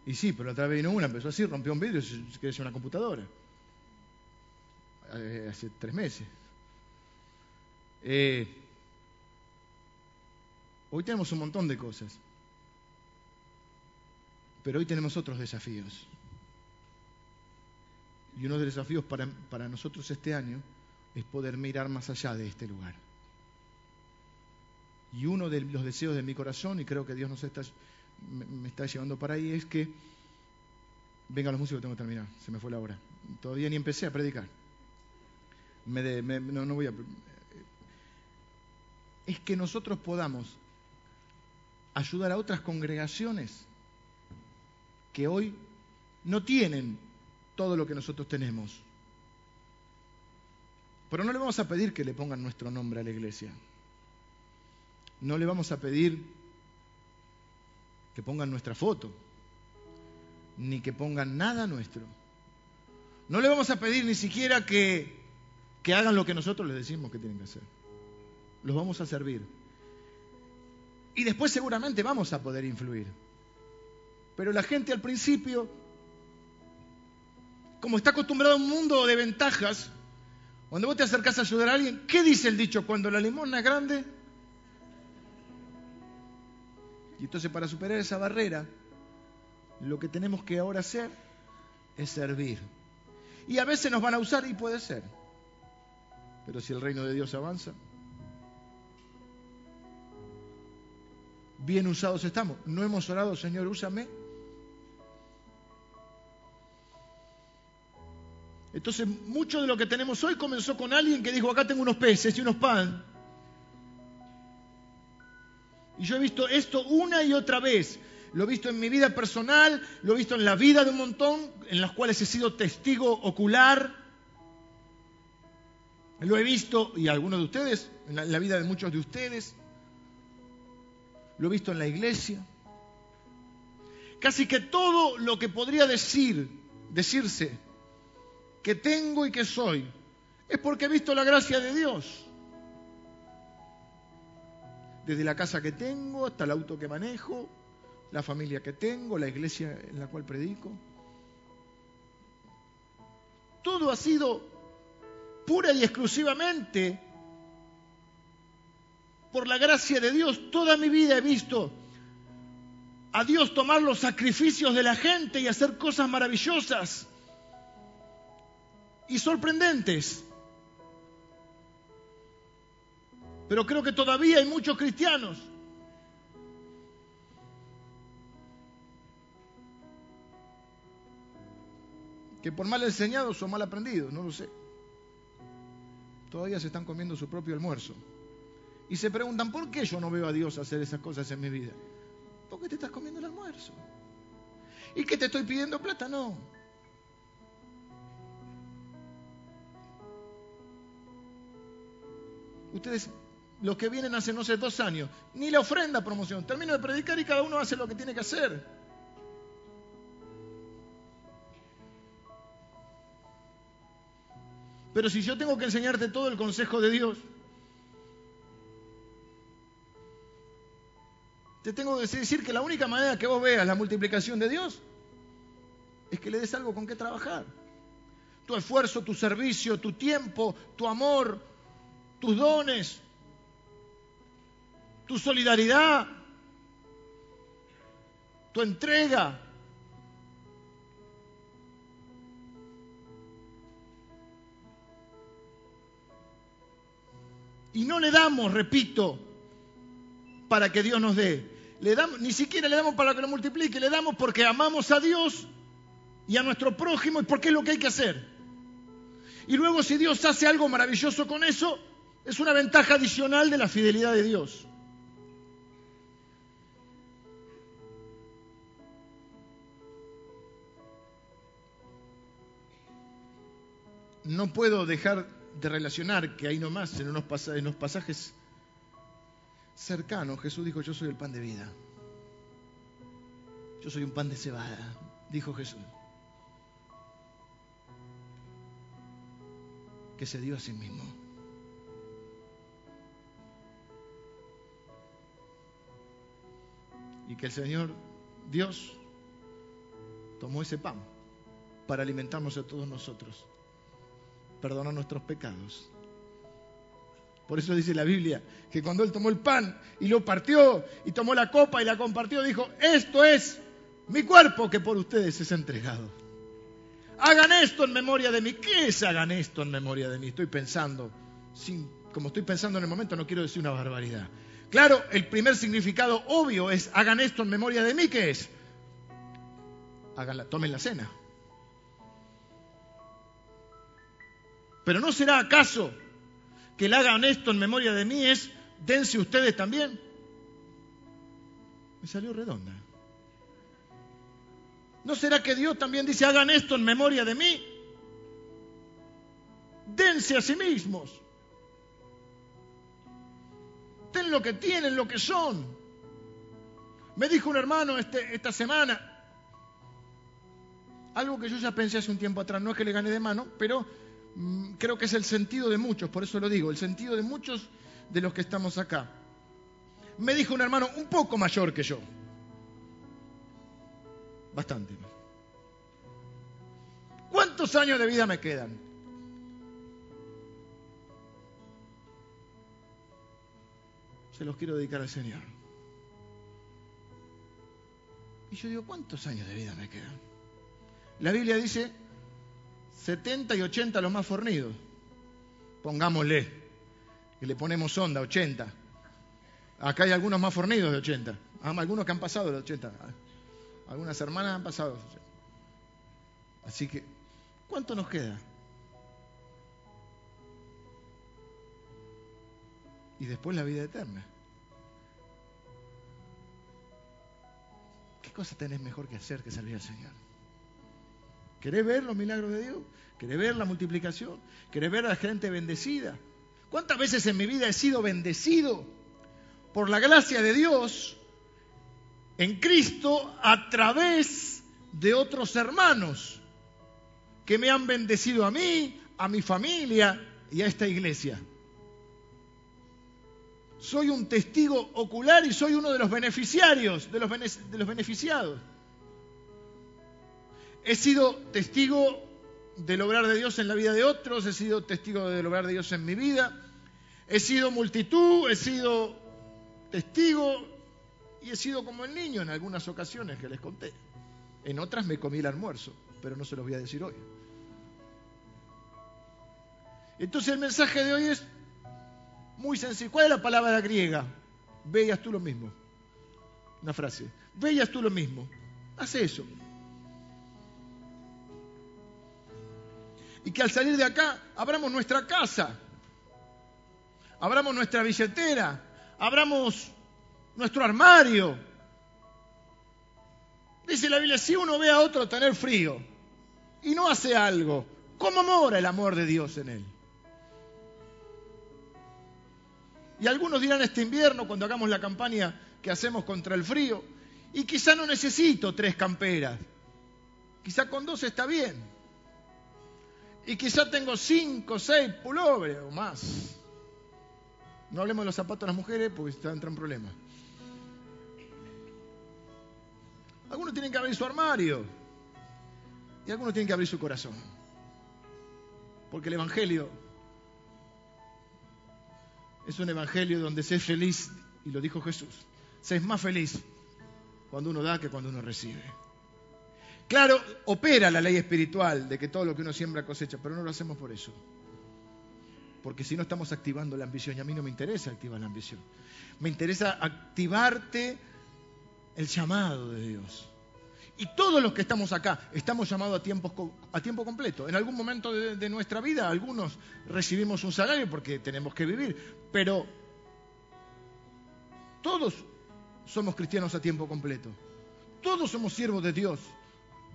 Y sí, pero otra vez vino una, empezó así, rompió un vidrio y se una computadora. Eh, hace tres meses. Eh, hoy tenemos un montón de cosas, pero hoy tenemos otros desafíos. Y uno de los desafíos para, para nosotros este año es poder mirar más allá de este lugar. Y uno de los deseos de mi corazón, y creo que Dios nos está, me está llevando para ahí, es que, venga los músicos, tengo que terminar, se me fue la hora. Todavía ni empecé a predicar. No, no voy a... Es que nosotros podamos ayudar a otras congregaciones que hoy no tienen todo lo que nosotros tenemos. Pero no le vamos a pedir que le pongan nuestro nombre a la iglesia. No le vamos a pedir que pongan nuestra foto, ni que pongan nada nuestro. No le vamos a pedir ni siquiera que, hagan lo que nosotros les decimos que tienen que hacer. Los vamos a servir. Y después seguramente vamos a poder influir. Pero la gente al principio, como está acostumbrado a un mundo de ventajas, cuando vos te acercás a ayudar a alguien, ¿qué dice el dicho? Cuando la limosna es grande. Y entonces para superar esa barrera, lo que tenemos que ahora hacer es servir. Y a veces nos van a usar y puede ser. Pero si el reino de Dios avanza, bien usados estamos. No hemos orado, Señor, úsame. Entonces, mucho de lo que tenemos hoy comenzó con alguien que dijo, acá tengo unos peces y unos pan. Y yo he visto esto una y otra vez. Lo he visto en mi vida personal, lo he visto en la vida de un montón, en las cuales he sido testigo ocular. Lo he visto, y algunos de ustedes, en la, vida de muchos de ustedes. Lo he visto en la iglesia. Casi que todo lo que podría decir, decirse que tengo y que soy, es porque he visto la gracia de Dios. Desde la casa que tengo hasta el auto que manejo, la familia que tengo, la iglesia en la cual predico. Todo ha sido pura y exclusivamente por la gracia de Dios. Toda mi vida he visto a Dios tomar los sacrificios de la gente y hacer cosas maravillosas y sorprendentes. Pero creo que todavía hay muchos cristianos que por mal enseñados o mal aprendidos, no lo sé, todavía se están comiendo su propio almuerzo. Y se preguntan, ¿por qué yo no veo a Dios hacer esas cosas en mi vida? Porque te estás comiendo el almuerzo. ¿Y que te estoy pidiendo plata? No. Ustedes, los que vienen hace, no sé, dos años, ni la ofrenda promoción. Termino de predicar y cada uno hace lo que tiene que hacer. Pero si yo tengo que enseñarte todo el consejo de Dios, te tengo que decir que la única manera que vos veas la multiplicación de Dios es que le des algo con qué trabajar. Tu esfuerzo, tu servicio, tu tiempo, tu amor, tus dones, tu solidaridad, tu entrega, Y no le damos, repito, para que Dios nos dé. Ni siquiera le damos para que lo multiplique, le damos porque amamos a Dios y a nuestro prójimo y porque es lo que hay que hacer. Y luego si Dios hace algo maravilloso con eso, es una ventaja adicional de la fidelidad de Dios. No puedo dejar de relacionar que hay nomás en unos, pasajes, cercanos, Jesús dijo, yo soy el pan de vida. Yo soy un pan de cebada, dijo Jesús. Que se dio a sí mismo. Y que el Señor, Dios, tomó ese pan para alimentarnos a todos nosotros perdona nuestros pecados. Por eso dice la Biblia que cuando Él tomó el pan y lo partió y tomó la copa y la compartió, dijo, esto es mi cuerpo que por ustedes es entregado. Hagan esto en memoria de mí. ¿Qué es hagan esto en memoria de mí? Estoy pensando, sin, como estoy pensando en el momento, no quiero decir una barbaridad. Claro, el primer significado obvio es hagan esto en memoria de mí. ¿Qué es? Háganla, tomen la cena. Pero ¿no será acaso que el hagan esto en memoria de mí es dense ustedes también? Me salió redonda. ¿No será que Dios también dice, hagan esto en memoria de mí? Dense a sí mismos. Den lo que tienen, lo que son. Me dijo un hermano este, esta semana, algo que yo ya pensé hace un tiempo atrás, no es que le gane de mano, pero creo que es el sentido de muchos, por eso lo digo, el sentido de muchos de los que estamos acá. Me dijo un hermano un poco mayor que yo, Bastante. ¿Cuántos años de vida me quedan? Se los quiero dedicar al Señor. Y yo digo, ¿cuántos años de vida me quedan? La Biblia dice 70 y 80 los más fornidos. Pongámosle, que le ponemos onda, 80. Acá hay algunos más fornidos de 80. Algunos que han pasado de 80. Algunas hermanas han pasado. Así que, ¿cuánto nos queda? Y después la vida eterna. ¿Qué cosa tenés mejor que hacer que servir al Señor? ¿Querés ver los milagros de Dios? ¿Querés ver la multiplicación? ¿Querés ver a la gente bendecida? ¿Cuántas veces en mi vida he sido bendecido por la gracia de Dios en Cristo a través de otros hermanos que me han bendecido a mí, a mi familia y a esta iglesia. Soy un testigo ocular y soy uno de los beneficiarios, de los, de los beneficiados. He sido testigo del obrar de Dios en la vida de otros, he sido testigo del obrar de Dios en mi vida, he sido multitud, he sido testigo y he sido como el niño en algunas ocasiones que les conté. En otras me comí el almuerzo, pero no se los voy a decir hoy. Entonces el mensaje de hoy es muy sencillo. ¿Cuál es la palabra griega? Veías tú lo mismo. Una frase. Veías tú lo mismo. Hace eso. Y que al salir de acá abramos nuestra casa, abramos nuestra billetera, abramos nuestro armario. Dice la Biblia, si uno ve a otro tener frío y no hace algo, ¿cómo mora el amor de Dios en él? Y algunos dirán este invierno, cuando hagamos la campaña que hacemos contra el frío, y quizá no necesito tres camperas, quizá con dos está bien, y quizá tengo cinco, seis pulobres o más. No hablemos de los zapatos de las mujeres porque están en problemas. Algunos tienen que abrir su armario y algunos tienen que abrir su corazón. Porque el Evangelio es un Evangelio donde se es feliz, y lo dijo Jesús, se es más feliz cuando uno da que cuando uno recibe. Claro, opera la ley espiritual de que todo lo que uno siembra cosecha, pero no lo hacemos por eso. Porque si no estamos activando la ambición, y a mí no me interesa activar la ambición. Me interesa activarte el llamado de Dios. Y todos los que estamos acá estamos llamados a tiempo, a tiempo completo. En algún momento de, de, nuestra vida algunos recibimos un salario porque tenemos que vivir, pero todos somos cristianos a tiempo completo. Todos somos siervos de Dios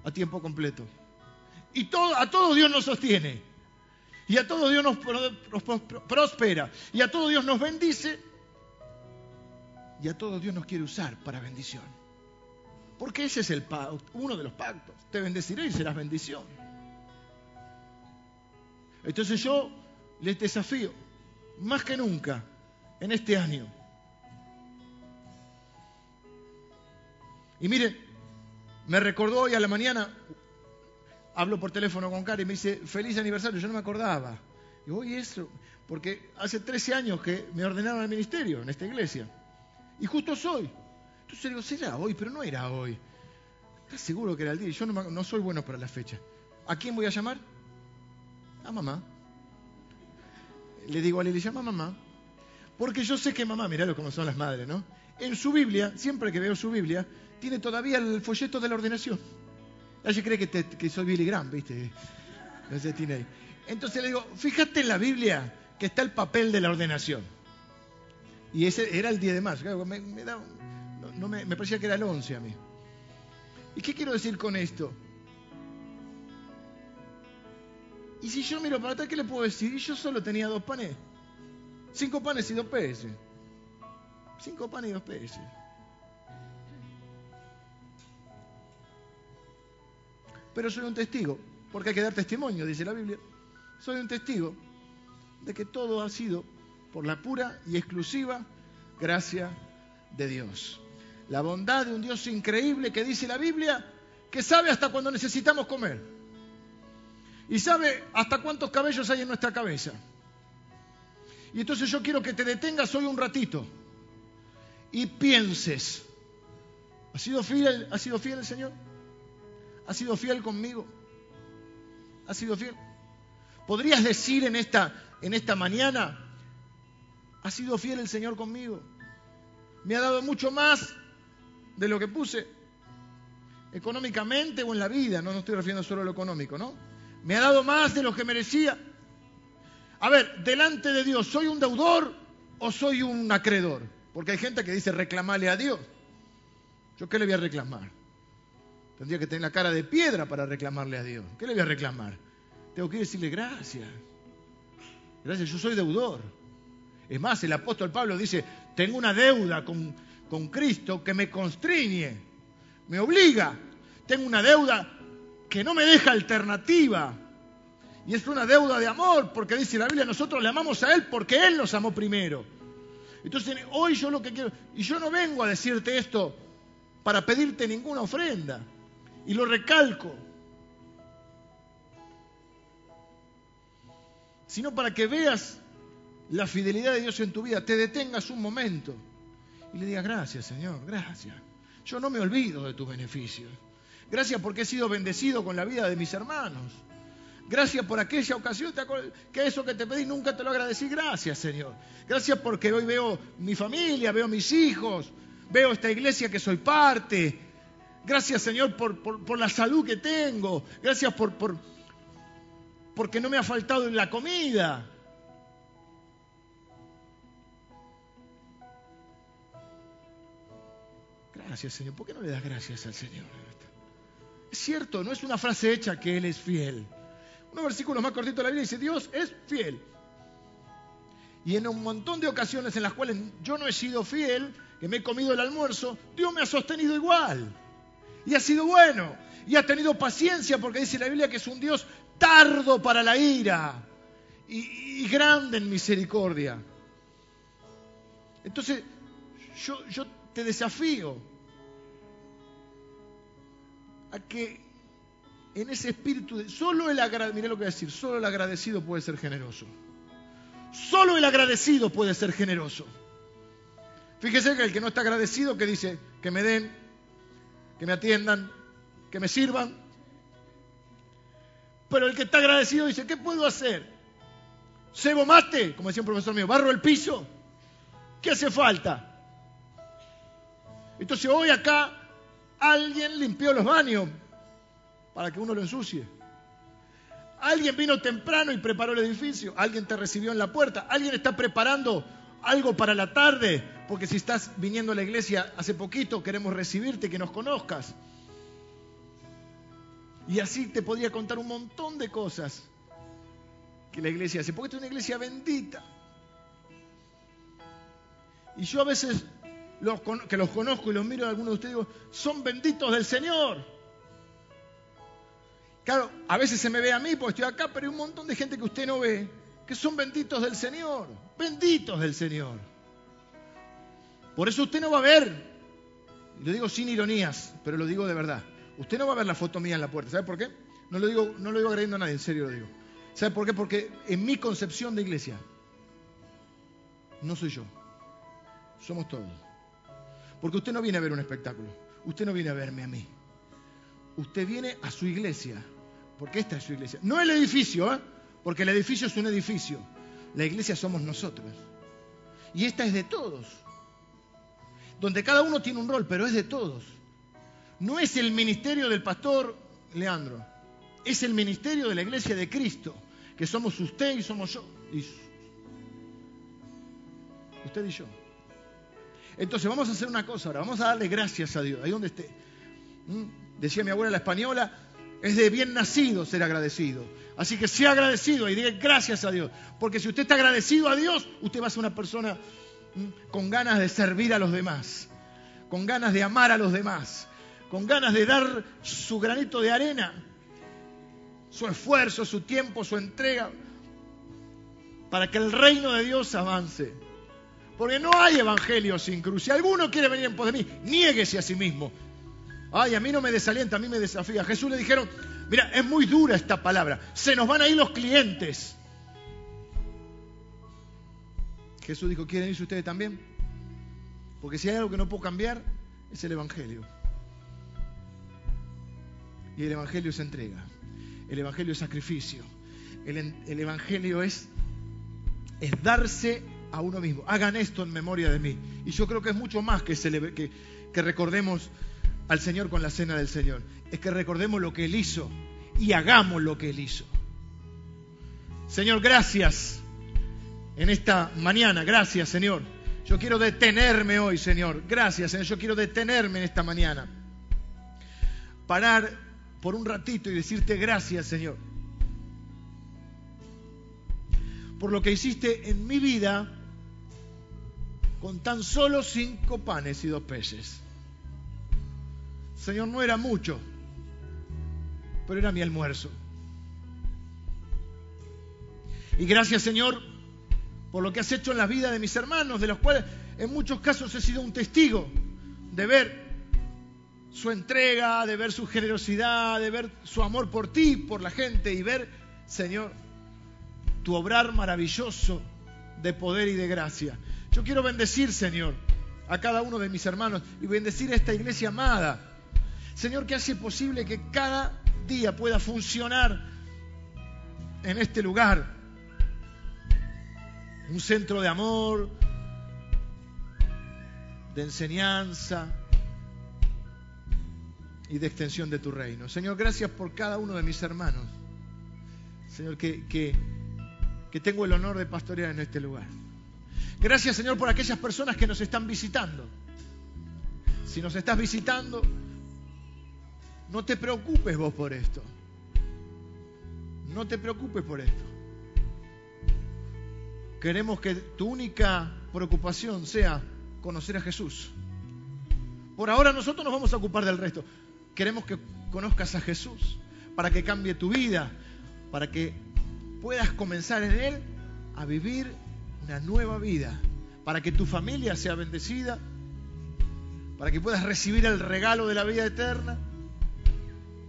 a tiempo completo. Y todo, a todo Dios nos sostiene. Y a todo Dios nos, prospera. Y a todo Dios nos bendice y a todos Dios nos quiere usar para bendición. Porque ese es el uno de los pactos. Te bendeciré y serás bendición. Entonces yo les desafío, más que nunca, en este año. Y mire, me recordó hoy a la mañana, hablo por teléfono con Cari y me dice, feliz aniversario, yo no me acordaba. Y hoy eso, porque hace 13 años que me ordenaron al ministerio en esta iglesia. Y justo soy. Entonces digo, será hoy, pero no era hoy. ¿Estás seguro que era el día? Yo no, soy bueno para la fecha. ¿A quién voy a llamar? A mamá. Le digo a Lili, llama a mamá. Porque yo sé que mamá, mirá cómo son las madres, ¿no? En su Biblia, siempre que veo su Biblia, tiene todavía el folleto de la ordenación. Ella cree que, soy Billy Graham, ¿viste? Entonces, tiene ahí. Entonces le digo, fíjate en la Biblia que está el papel de la ordenación. Y ese era el 10 de marzo. Me, no, me, me parecía que era el 11 a mí. ¿Y qué quiero decir con esto? Y si yo miro para atrás, ¿qué le puedo decir? Y yo solo tenía dos panes. Cinco panes y dos peces. Cinco panes y dos peces. Pero soy un testigo, porque hay que dar testimonio, dice la Biblia. Soy un testigo de que todo ha sido por la pura y exclusiva gracia de Dios. La bondad de un Dios increíble que dice la Biblia que sabe hasta cuando necesitamos comer. Y sabe hasta cuántos cabellos hay en nuestra cabeza. Y entonces yo quiero que te detengas hoy un ratito y pienses, ¿ha sido fiel, ¿ha sido fiel el Señor? ¿Ha sido fiel conmigo? ¿Ha sido fiel? ¿Podrías decir en esta, en esta mañana, ¿ha sido fiel el Señor conmigo? Me ha dado mucho más de lo que puse económicamente o en la vida, no, no estoy refiriendo solo a lo económico, ¿no? Me ha dado más de lo que merecía. A ver, delante de Dios, ¿soy un deudor o soy un acreedor? Porque hay gente que dice reclamarle a Dios. ¿Yo qué le voy a reclamar? Tendría que tener la cara de piedra para reclamarle a Dios. ¿Qué le voy a reclamar? Tengo que decirle gracias. Gracias, yo soy deudor. Es más, el apóstol Pablo dice, tengo una deuda con, con Cristo que me constriñe, me obliga. Tengo una deuda que no me deja alternativa. Y es una deuda de amor, porque dice la Biblia, nosotros le amamos a Él porque Él nos amó primero. Entonces, hoy yo lo que quiero, y yo no vengo a decirte esto para pedirte ninguna ofrenda, y lo recalco, sino para que veas la fidelidad de Dios en tu vida, te detengas un momento y le digas, gracias Señor, gracias. Yo no me olvido de tus beneficios. Gracias porque he sido bendecido con la vida de mis hermanos. Gracias por aquella ocasión que eso que te pedí nunca te lo agradecí. Gracias, Señor. Gracias porque hoy veo mi familia, veo mis hijos, veo esta iglesia que soy parte. Gracias, Señor, por, la salud que tengo. Gracias por, por, porque no me ha faltado en la comida. Gracias, Señor. ¿Por qué no le das gracias al Señor? Es cierto, no es una frase hecha que Él es fiel. Unos versículos más cortitos de la Biblia dice, Dios es fiel. Y en un montón de ocasiones en las cuales yo no he sido fiel, que me he comido el almuerzo, Dios me ha sostenido igual. Y ha sido bueno. Y ha tenido paciencia porque dice la Biblia que es un Dios tardo para la ira y, grande en misericordia. Entonces, yo, yo te desafío a que en ese espíritu de solo el agradecido, lo que voy a decir, solo el agradecido puede ser generoso. Solo el agradecido puede ser generoso. Fíjese que el que no está agradecido, que dice, que me den, que me atiendan, que me sirvan. Pero el que está agradecido dice, ¿qué puedo hacer? ¿Cebo mate? Como decía un profesor mío, ¿barro el piso? ¿Qué hace falta? Entonces hoy acá alguien limpió los baños, para que uno lo ensucie. Alguien vino temprano y preparó el edificio. Alguien te recibió en la puerta. Alguien está preparando algo para la tarde. Porque si estás viniendo a la iglesia hace poquito, queremos recibirte, que nos conozcas. Y así te podría contar un montón de cosas que la iglesia hace. Porque esta es una iglesia bendita. Y yo a veces, que los conozco y los miro a algunos de ustedes, digo, son benditos del Señor. Claro, a veces se me ve a mí porque estoy acá, pero hay un montón de gente que usted no ve, que son benditos del Señor, benditos del Señor. Por eso usted no va a ver, lo digo sin ironías, pero lo digo de verdad, usted no va a ver la foto mía en la puerta, ¿sabe por qué? No lo digo, no lo digo agrediendo a nadie, en serio lo digo. ¿Sabe por qué? Porque en mi concepción de iglesia, no soy yo, somos todos. Porque usted no viene a ver un espectáculo, usted no viene a verme a mí. Usted viene a su iglesia porque esta es su iglesia. No el edificio, ¿eh? porque el edificio es un edificio. La iglesia somos nosotros. Y esta es de todos. Donde cada uno tiene un rol, pero es de todos. No es el ministerio del pastor Leandro. Es el ministerio de la iglesia de Cristo. Que somos usted y somos yo. usted y yo. Entonces vamos a hacer una cosa ahora. Vamos a darle gracias a Dios. Ahí donde esté. ¿Mm? Decía mi abuela la española, es de bien nacido ser agradecido. Así que sea agradecido y diga gracias a Dios. Porque si usted está agradecido a Dios, usted va a ser una persona con ganas de servir a los demás, con ganas de amar a los demás, con ganas de dar su granito de arena, su esfuerzo, su tiempo, su entrega, para que el reino de Dios avance. Porque no hay evangelio sin cruz. Si alguno quiere venir en pos de mí, niéguese a sí mismo. Ay, a mí no me desalienta, a mí me desafía. Jesús le dijeron, mira, es muy dura esta palabra. Se nos van a ir los clientes. Jesús dijo, ¿quieren irse ustedes también? Porque si hay algo que no puedo cambiar, es el Evangelio. Y el Evangelio es entrega. El Evangelio es sacrificio. El, Evangelio es, darse a uno mismo. Hagan esto en memoria de mí. Y yo creo que es mucho más que, que recordemos al Señor con la cena del Señor. Es que recordemos lo que Él hizo y hagamos lo que Él hizo. Señor, gracias en esta mañana. Gracias, Señor. Yo quiero detenerme hoy, Señor. Gracias, Señor. Yo quiero detenerme en esta mañana. Parar por un ratito y decirte gracias, Señor. Por lo que hiciste en mi vida con tan solo cinco panes y dos peces. Señor, no era mucho, pero era mi almuerzo. Y gracias, Señor, por lo que has hecho en la vida de mis hermanos, de los cuales en muchos casos he sido un testigo de ver su entrega, de ver su generosidad, de ver su amor por ti, por la gente y ver, Señor, tu obrar maravilloso de poder y de gracia. Yo quiero bendecir, Señor, a cada uno de mis hermanos y bendecir a esta iglesia amada Señor, que hace posible que cada día pueda funcionar en este lugar. Un centro de amor, de enseñanza y de extensión de tu reino. Señor, gracias por cada uno de mis hermanos. Señor, que, que, tengo el honor de pastorear en este lugar. Gracias, Señor, por aquellas personas que nos están visitando. Si nos estás visitando, no te preocupes vos por esto. No te preocupes por esto. Queremos que tu única preocupación sea conocer a Jesús. Por ahora nosotros nos vamos a ocupar del resto. Queremos que conozcas a Jesús para que cambie tu vida, para que puedas comenzar en Él a vivir una nueva vida, para que tu familia sea bendecida, para que puedas recibir el regalo de la vida eterna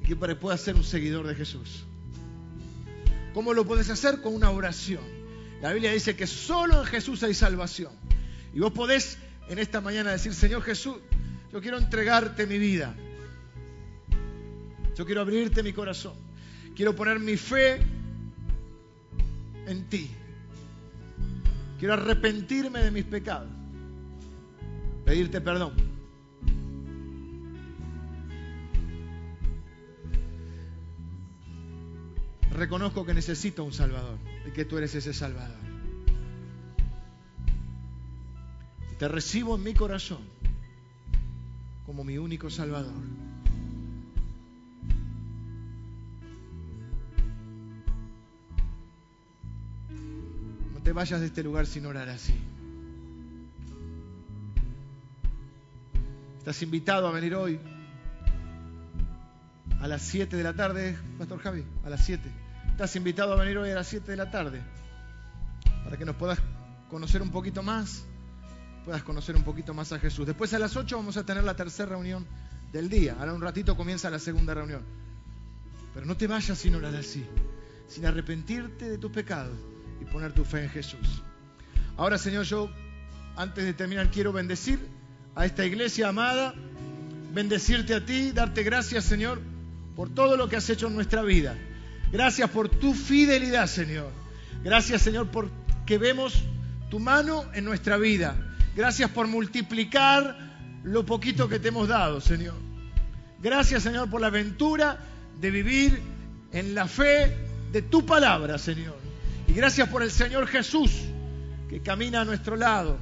y que puedas ser un seguidor de Jesús. ¿Cómo lo puedes hacer? Con una oración. La Biblia dice que solo en Jesús hay salvación. Y vos podés en esta mañana decir, Señor Jesús, yo quiero entregarte mi vida. Yo quiero abrirte mi corazón. Quiero poner mi fe en ti. Quiero arrepentirme de mis pecados. Pedirte perdón. Reconozco que necesito un Salvador y que tú eres ese Salvador. Te recibo en mi corazón como mi único Salvador. No te vayas de este lugar sin orar así. Estás invitado a venir hoy a las 7 de la tarde, Pastor Javi, a las 7. Estás invitado a venir hoy a las 7 de la tarde para que nos puedas conocer un poquito más, puedas conocer un poquito más a Jesús. Después a las 8 vamos a tener la tercera reunión del día. Ahora un ratito comienza la segunda reunión. Pero no te vayas sin orar así, sin arrepentirte de tus pecados y poner tu fe en Jesús. Ahora, Señor, yo antes de terminar quiero bendecir a esta iglesia amada, bendecirte a ti, darte gracias, Señor, por todo lo que has hecho en nuestra vida. Gracias por tu fidelidad, Señor. Gracias, Señor, porque vemos tu mano en nuestra vida. Gracias por multiplicar lo poquito que te hemos dado, Señor. Gracias, Señor, por la aventura de vivir en la fe de tu palabra, Señor. Y gracias por el Señor Jesús que camina a nuestro lado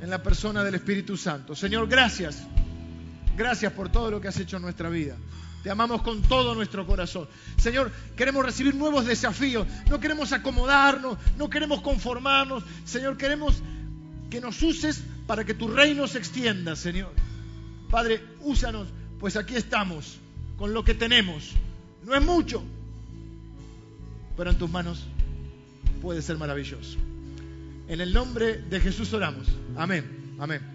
en la persona del Espíritu Santo. Señor, gracias. Gracias por todo lo que has hecho en nuestra vida. Te amamos con todo nuestro corazón. Señor, queremos recibir nuevos desafíos. No queremos acomodarnos, no queremos conformarnos. Señor, queremos que nos uses para que tu reino se extienda, Señor. Padre, úsanos, pues aquí estamos, con lo que tenemos. No es mucho, pero en tus manos puede ser maravilloso. En el nombre de Jesús oramos. Amén. Amén.